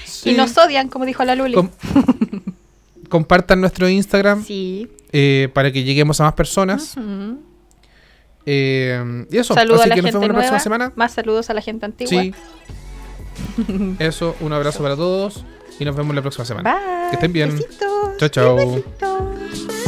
Sí. Y nos odian, como dijo la Luli. *laughs* Com- Compartan nuestro Instagram sí. eh, para que lleguemos a más personas. Eh, y eso, Saludos así a la que nos gente vemos la próxima semana. Más saludos a la gente antigua. Sí. *laughs* Eso, un abrazo para todos y nos vemos la próxima semana. Bye. Que estén bien. Besitos. Chao, chao. Besitos.